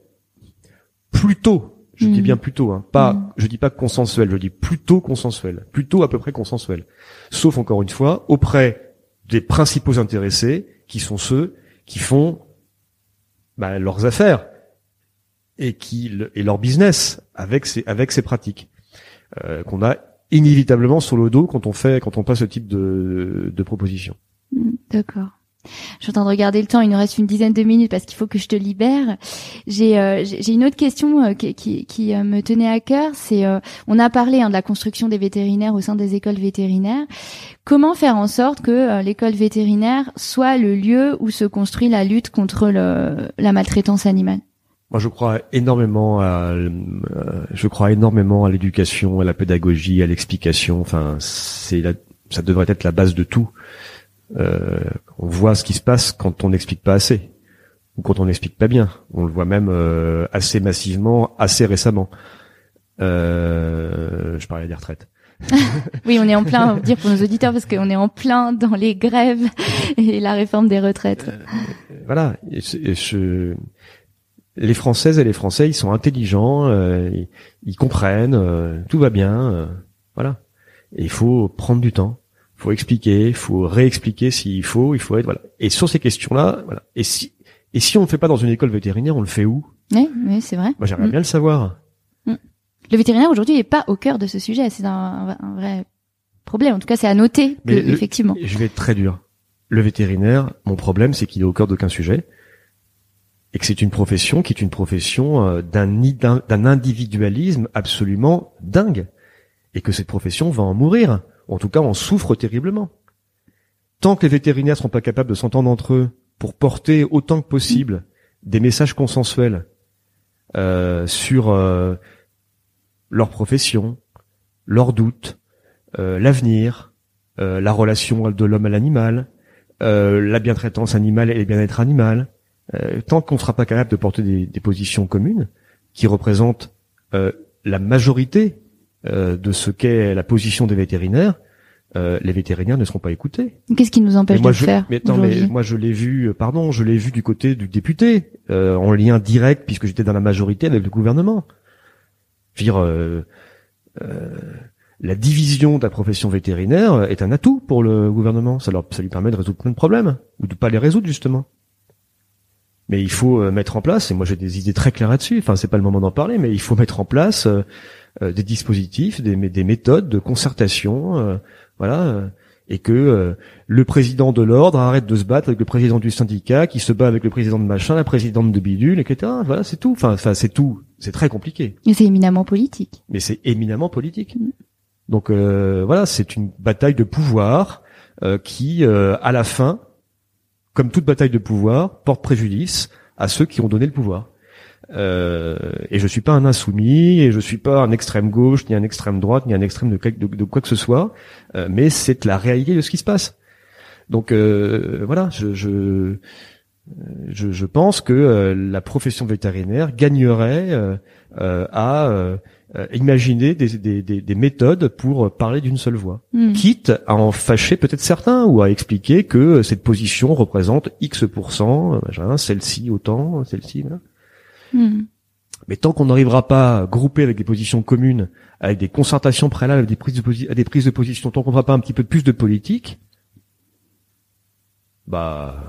plutôt je dis Mm. bien plutôt hein, pas Mm. je dis pas consensuel, je dis plutôt consensuel, plutôt à peu près consensuel. Sauf encore une fois auprès des principaux intéressés qui sont ceux qui font bah, leurs affaires et qui et leur business avec ces avec ces pratiques euh, qu'on a inévitablement sur le dos quand on fait quand on passe ce type de de proposition. Hmm, D'accord. Je suis en train de regarder le temps. Il nous reste une dizaine de minutes parce qu'il faut que je te libère. J'ai euh, une autre question euh, qui, qui, qui, euh, me tenait à cœur. C'est euh, on a parlé hein, de la construction des vétérinaires au sein des écoles vétérinaires. Comment faire en sorte que l'école vétérinaire soit le lieu où se construit la lutte contre le, la maltraitance animale? Moi, je crois énormément à, je crois énormément à l'éducation, à la pédagogie, à l'explication. Enfin, c'est ça devrait être la base de tout. Euh, on voit ce qui se passe quand on n'explique pas assez ou quand on n'explique pas bien. On le voit même euh, assez massivement, assez récemment. Euh, je parlais des retraites. Oui, on est en plein, on va dire pour nos auditeurs, parce qu'on est en plein dans les grèves et la réforme des retraites. voilà. Et et je- les Françaises et les Français, ils sont intelligents, euh, ils, comprennent, euh, tout va bien, euh, voilà. Et il faut prendre du temps, faut expliquer, il faut réexpliquer s'il faut, il faut être voilà. Et sur ces questions-là, voilà. Et si et si on ne le fait pas dans une école vétérinaire, on le fait où? Oui, oui, c'est vrai. Moi, j'aimerais Mm. bien le savoir. Mm. Le vétérinaire aujourd'hui n'est pas au cœur de ce sujet. C'est un, un vrai problème. En tout cas, c'est à noter que, Mais le- effectivement. Je vais être très dur. Le vétérinaire, mon problème, c'est qu'il est au cœur d'aucun sujet. Et que c'est une profession qui est une profession euh, d'un individualisme absolument dingue. Et que cette profession va en mourir. En tout cas, on souffre terriblement. Tant que les vétérinaires seront pas capables de s'entendre entre eux pour porter autant que possible des messages consensuels euh, sur euh, leur profession, leurs doutes, euh, l'avenir, la relation de l'homme à l'animal, la bientraitance animale et le bien-être animal. Tant qu'on ne sera pas capable de porter des, des positions communes qui représentent la majorité euh, de ce qu'est la position des vétérinaires, euh, les vétérinaires ne seront pas écoutés. Qu'est-ce qui nous empêche moi, de le faire mais attends, mais moi je l'ai vu, euh, pardon, je l'ai vu du côté du député, euh, en lien direct puisque j'étais dans la majorité avec le gouvernement. Je veux dire, euh, euh, la division de la profession vétérinaire est un atout pour le gouvernement. Ça, leur, ça lui permet de résoudre plein de problèmes ou de pas les résoudre justement. Mais il faut mettre en place, et moi j'ai des idées très claires là-dessus. Enfin, c'est pas le moment d'en parler, mais il faut mettre en place des dispositifs, des, des méthodes de concertation, euh, voilà, euh, et que euh, le président de l'ordre arrête de se battre avec le président du syndicat, qui se bat avec le président de machin, la présidente de bidule, etc. Voilà, c'est tout. Enfin, enfin, c'est tout. C'est très compliqué, Et c'est éminemment politique. mais c'est éminemment politique. Mm. Donc euh, voilà, c'est une bataille de pouvoir euh, qui, euh, à la fin, comme toute bataille de pouvoir, porte préjudice à ceux qui ont donné le pouvoir. Euh, et je suis pas un insoumis, et je suis pas un extrême gauche, ni un extrême droite, ni un extrême de, de- de quoi que ce soit, euh, mais c'est la réalité de ce qui se passe. Donc euh, voilà, je, je, je, je pense que euh, la profession vétérinaire gagnerait euh, euh, à euh, euh, imaginer des, des, des, des méthodes pour parler d'une seule voix Hmm. quitte à en fâcher peut-être certains ou à expliquer que cette position représente X%, euh, celle-ci autant, celle-ci, voilà. Hmm. Mais tant qu'on n'arrivera pas à grouper avec des positions communes, avec des concertations préalables, avec des prises de, posi- à des prises de position, tant qu'on ne fera pas un petit peu plus de politique, bah,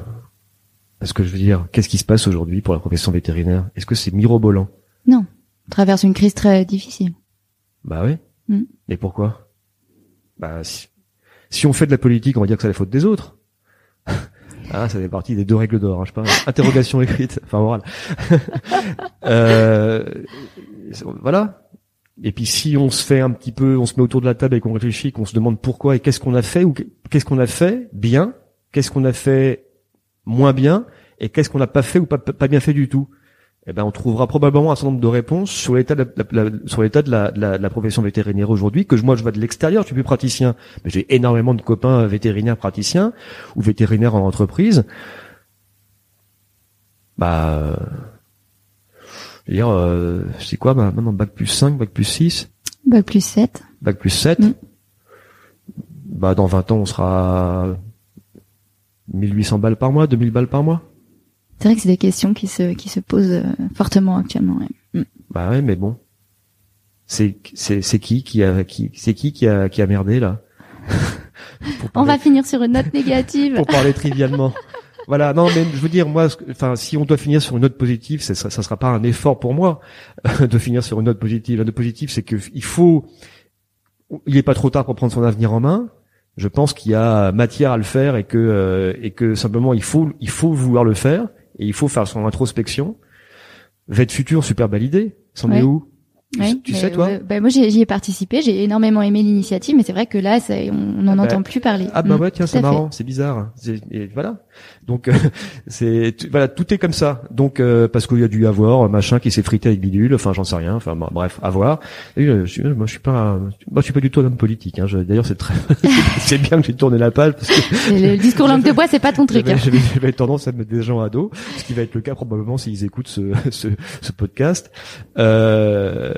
est-ce que je veux dire, qu'est-ce qui se passe aujourd'hui pour la profession vétérinaire? Est-ce que c'est mirobolant? On traverse une crise très difficile. Bah oui. Et pourquoi? Bah si, si on fait de la politique, on va dire que c'est la faute des autres. Ah, ça fait partie des deux règles d'or. Hein, je pas. Interrogation écrite, enfin orale. euh, voilà. Et puis si on se fait un petit peu, on se met autour de la table et qu'on réfléchit, qu'on se demande pourquoi et qu'est-ce qu'on a fait ou qu'est-ce qu'on a fait bien, qu'est-ce qu'on a fait moins bien et qu'est-ce qu'on n'a pas fait ou pas bien fait du tout eh ben, on trouvera probablement un certain nombre de réponses sur l'état de la, sur l'état de la, de la- de la profession vétérinaire aujourd'hui. Que je- moi, je vois de l'extérieur, je suis plus praticien, mais j'ai énormément de copains vétérinaires praticiens ou vétérinaires en entreprise. Bah, euh, je veux dire, euh, c'est quoi bah, maintenant bac plus 5, bac plus 6, Bac plus 7. bac plus 7. Mm. Bah, dans 20 ans, on sera à 1800 balles par mois, 2000 balles par mois? C'est vrai que c'est des questions qui se, qui se posent euh, fortement actuellement. ouais. Bah ouais, mais bon. C'est c'est c'est qui qui a qui c'est qui qui a qui a merdé là On va finir sur une note négative. pour parler trivialement. voilà, non mais je veux dire moi enfin si on doit finir sur une note positive, ça sera, ça sera pas un effort pour moi de finir sur une note positive. La note positive c'est que il faut il est pas trop tard pour prendre son avenir en main. Je pense qu'il y a matière à le faire et que euh, et que simplement il faut il faut vouloir le faire et il faut faire son introspection. Vête futur, super belle idée. C'en est où? Tu- mais, sais toi bah, moi j'y ai participé, j'ai énormément aimé l'initiative, mais c'est vrai que là ça- on n'en Ah bah, entend plus parler. Ah bah Mm, ouais tiens c'est marrant c'est bizarre et voilà donc euh, c'est voilà tout est comme ça donc euh, parce qu'il y a dû y avoir un machin qui s'est frité avec bidule enfin j'en sais rien enfin bref à voir et, euh, je suis, moi je suis pas moi je suis pas du tout un homme politique hein. D'ailleurs c'est très c'est bien que j'ai tourné la page parce que Et Le discours langue de bois, c'est pas ton truc. j'avais, hein. j'avais- tendance à mettre des gens à dos, ce qui va être le cas probablement s'ils écoutent ce, ce, ce podcast. Euh,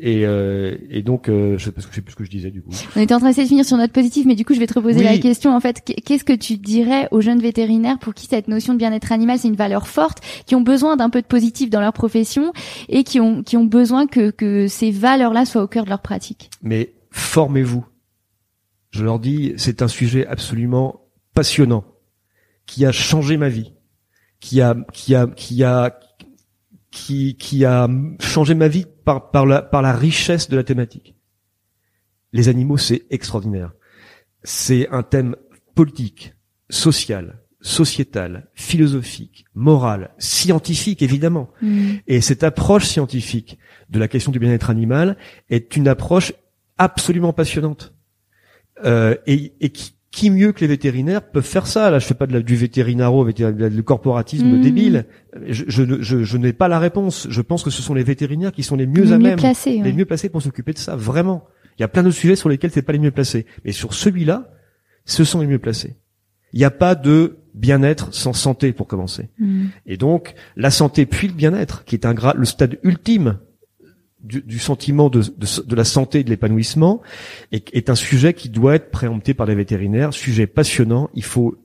et, euh, et donc, euh, je, parce que je sais plus ce que je disais du coup. On était en train d'essayer de finir sur notre positif, mais du coup, je vais te reposer Oui. la question. En fait, Qu- qu'est-ce que tu dirais aux jeunes vétérinaires pour qui cette notion de bien-être animal, c'est une valeur forte, qui ont besoin d'un peu de positif dans leur profession et qui ont, qui ont besoin que, que ces valeurs-là soient au cœur de leur pratique? mais formez-vous. Je leur dis, c'est un sujet absolument passionnant, qui a changé ma vie, qui a, qui a, qui a, qui qui a changé ma vie par par la par la richesse de la thématique. Les animaux, c'est extraordinaire. C'est un thème politique, social, sociétal, philosophique, moral, scientifique évidemment. Mm. Et cette approche scientifique de la question du bien-être animal est une approche absolument passionnante. Euh, et, et qui, qui mieux que les vétérinaires peuvent faire ça? Là, je fais pas de la, du vétérinaro, vétérin- du corporatisme Mhm. débile. Je, je, ne- je, je n'ai pas la réponse. Je pense que ce sont les vétérinaires qui sont les mieux à mieux même, placé. les ouais. mieux placés pour s'occuper de ça. Vraiment. Il y a plein d'autres sujets sur lesquels c'est pas les mieux placés. Mais sur celui-là, ce sont les mieux placés. Il n'y a pas de bien-être sans santé pour commencer. Mm. Et donc, la santé puis le bien-être, qui est un le stade ultime du, du sentiment de, de, de la santé et de l'épanouissement, est, est un sujet qui doit être préempté par les vétérinaires. Sujet passionnant. Il faut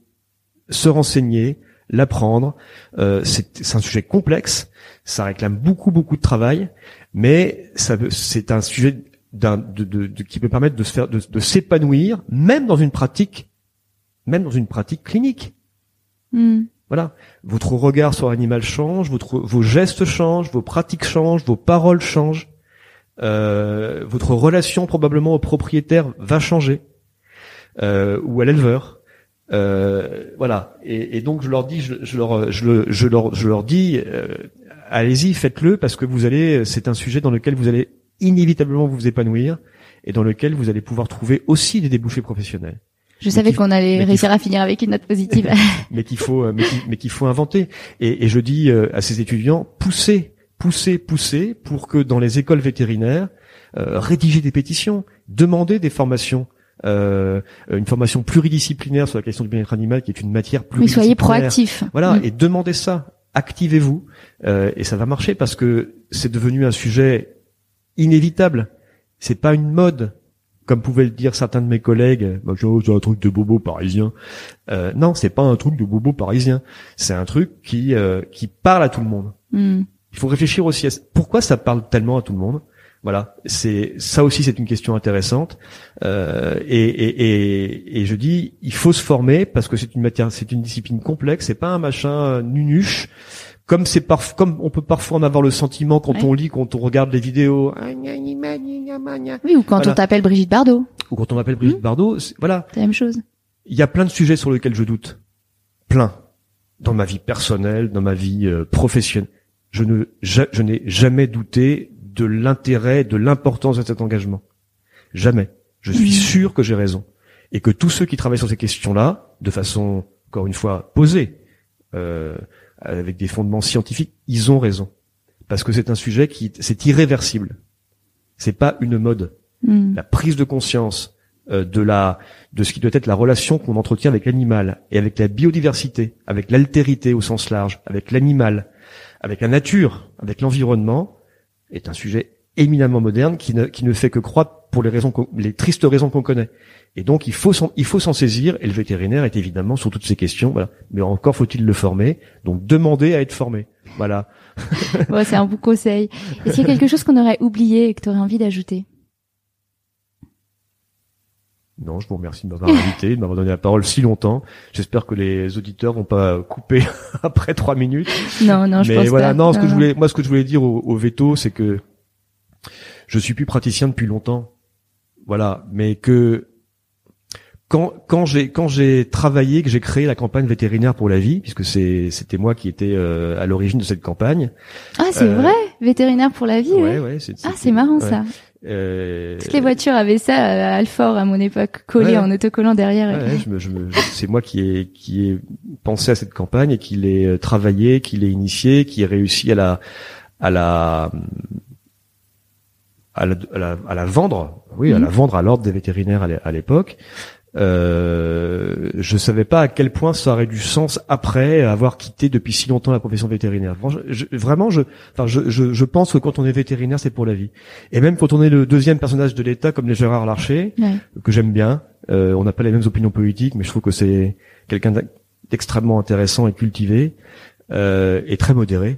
se renseigner, l'apprendre. Euh, c'est un sujet complexe. Ça réclame beaucoup, beaucoup de travail, mais ça c'est un sujet d'un, de, de- de- qui peut permettre de se faire, de, de s'épanouir, même dans une pratique, même dans une pratique clinique. Mm. Voilà. Votre regard sur l'animal change, votre, vos gestes changent, vos pratiques changent, vos paroles changent. Euh, votre relation probablement au propriétaire va changer euh, ou à l'éleveur. Euh, voilà. Et, et donc je leur dis, je, je leur, je, le- je leur, je leur dis, euh, allez-y, faites-le parce que vous allez, c'est un sujet dans lequel vous allez inévitablement vous épanouir et dans lequel vous allez pouvoir trouver aussi des débouchés professionnels Je savais qu'on allait réussir à finir avec une note positive. mais qu'il faut, euh, mais qu'il faut inventer. Et, et je dis euh, à ces étudiants, poussez, poussez, poussez pour que dans les écoles vétérinaires, euh, rédigez des pétitions, demandez des formations. Euh, une formation pluridisciplinaire sur la question du bien-être animal, qui est une matière Mais pluridisciplinaire. soyez proactifs. Voilà, Mm. et demandez ça, activez-vous, euh, et ça va marcher parce que c'est devenu un sujet inévitable. C'est pas une mode, comme pouvaient le dire certains de mes collègues. Bah, oh, c'est un truc de bobo parisien. Euh, non, c'est pas un truc de bobo parisien. C'est un truc qui euh, qui parle à tout le monde. Mm. Il faut réfléchir aussi à pourquoi ça parle tellement à tout le monde. Voilà, c'est ça aussi c'est une question intéressante. Euh, et, et, et, et je dis, il faut se former parce que c'est une matière, c'est une discipline complexe. C'est pas un machin euh, nunuche. Comme c'est parf- comme on peut parfois en avoir le sentiment quand Ouais. on lit, quand on regarde les vidéos, Oui, ou quand Voilà. on t'appelle Brigitte Bardot, ou quand on m'appelle Brigitte Hmm. Bardot. Voilà, c'est la même chose. il y a plein de sujets sur lesquels je doute. Plein. Dans ma vie personnelle, dans ma vie euh, professionnelle. Je ne, je n'ai jamais douté de l'intérêt, de l'importance de cet engagement. Jamais. Je suis Mhm. sûr que j'ai raison. Et que tous ceux qui travaillent sur ces questions-là, de façon, encore une fois, posée, euh, avec des fondements scientifiques, ils ont raison. Parce que c'est un sujet qui, c'est irréversible. C'est pas une mode Mm. la prise de conscience euh, de la de ce qui doit être la relation qu'on entretient avec l'animal et avec la biodiversité, avec l'altérité au sens large, avec l'animal, avec la nature, avec l'environnement, est un sujet éminemment moderne qui ne qui ne fait que croître pour les raisons les tristes raisons qu'on connaît. Et donc il faut s'en, il faut s'en saisir et le vétérinaire est évidemment sur toutes ces questions. Voilà. Mais encore faut-il le former. Donc demandez à être formé. Voilà. C'est un bon conseil. Est-ce qu'il y a quelque chose qu'on aurait oublié et que tu aurais envie d'ajouter? Non, je vous remercie de m'avoir invité, de m'avoir donné la parole si longtemps. J'espère que les auditeurs vont pas couper après trois minutes. Non, non, je Mais pense voilà, pas. non, ce que je voulais, moi, ce que je voulais dire au, au veto, c'est que je suis plus praticien depuis longtemps. Voilà, mais que quand quand j'ai quand j'ai travaillé, que j'ai créé la campagne vétérinaire pour la vie, puisque c'est c'était moi qui étais euh, à l'origine de cette campagne. Ah, c'est Euh, vrai Vétérinaire pour la vie, Ouais, ouais. ouais. c'est- Ah, c'est marrant ouais. ça. Euh, Toutes les voitures avaient ça à Alfort à mon époque, collé Ouais. en autocollant derrière. Ouais, je me, je me, c'est moi qui ai qui ai pensé à cette campagne et qui l'ai euh, travaillé, qui l'ai initié, qui ai réussi à la à la à la, à la, à la vendre, oui, à Mhm. la vendre à l'ordre des vétérinaires à l'époque. Euh, je savais pas à quel point ça aurait du sens après avoir quitté depuis si longtemps la profession vétérinaire. Je, vraiment, je, enfin, je, je, je pense que quand on est vétérinaire, c'est pour la vie. Et même quand on est le deuxième personnage de l'État, comme les Gérard Larcher, Ouais. que j'aime bien. Euh, on n'a pas les mêmes opinions politiques, mais je trouve que c'est quelqu'un d'ex- d'extrêmement intéressant et cultivé euh, et très modéré.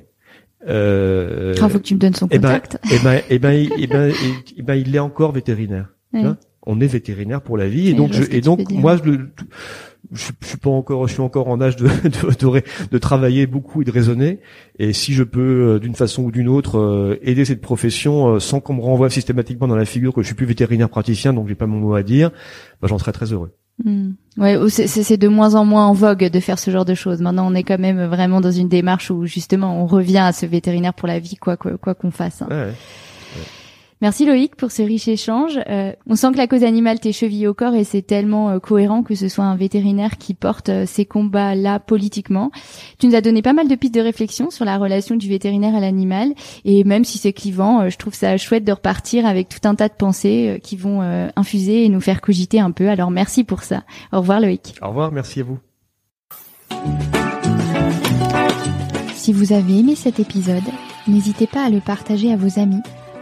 Euh, Ah, faut que tu me donnes son eh ben, contact. eh ben, eh ben, il- eh ben, eh- eh ben, il est encore vétérinaire. Ouais. vois on est vétérinaire pour la vie, et donc, je et donc, moi, je, je, je, suis pas encore, je suis encore en âge de, de, de, travailler beaucoup et de raisonner. Et si je peux, d'une façon ou d'une autre, aider cette profession sans qu'on me renvoie systématiquement dans la figure que je suis plus vétérinaire praticien, donc j'ai pas mon mot à dire, bah, j'en serais très heureux. Hmm. Ouais, c'est de moins en moins en vogue de faire ce genre de choses. Maintenant, on est quand même vraiment dans une démarche où justement on revient à ce vétérinaire pour la vie, quoi quoi qu'on fasse. Hein. Ouais. Merci Loïc pour ce riche échange. Euh, on sent que la cause animale t'est chevillée au corps et c'est tellement euh, cohérent que ce soit un vétérinaire qui porte euh, ces combats-là politiquement. Tu nous as donné pas mal de pistes de réflexion sur la relation du vétérinaire à l'animal et même si c'est clivant, je trouve ça chouette de repartir avec tout un tas de pensées qui vont infuser et nous faire cogiter un peu. Alors merci pour ça. Au revoir Loïc. Au revoir, merci à vous. Si vous avez aimé cet épisode, n'hésitez pas à le partager à vos amis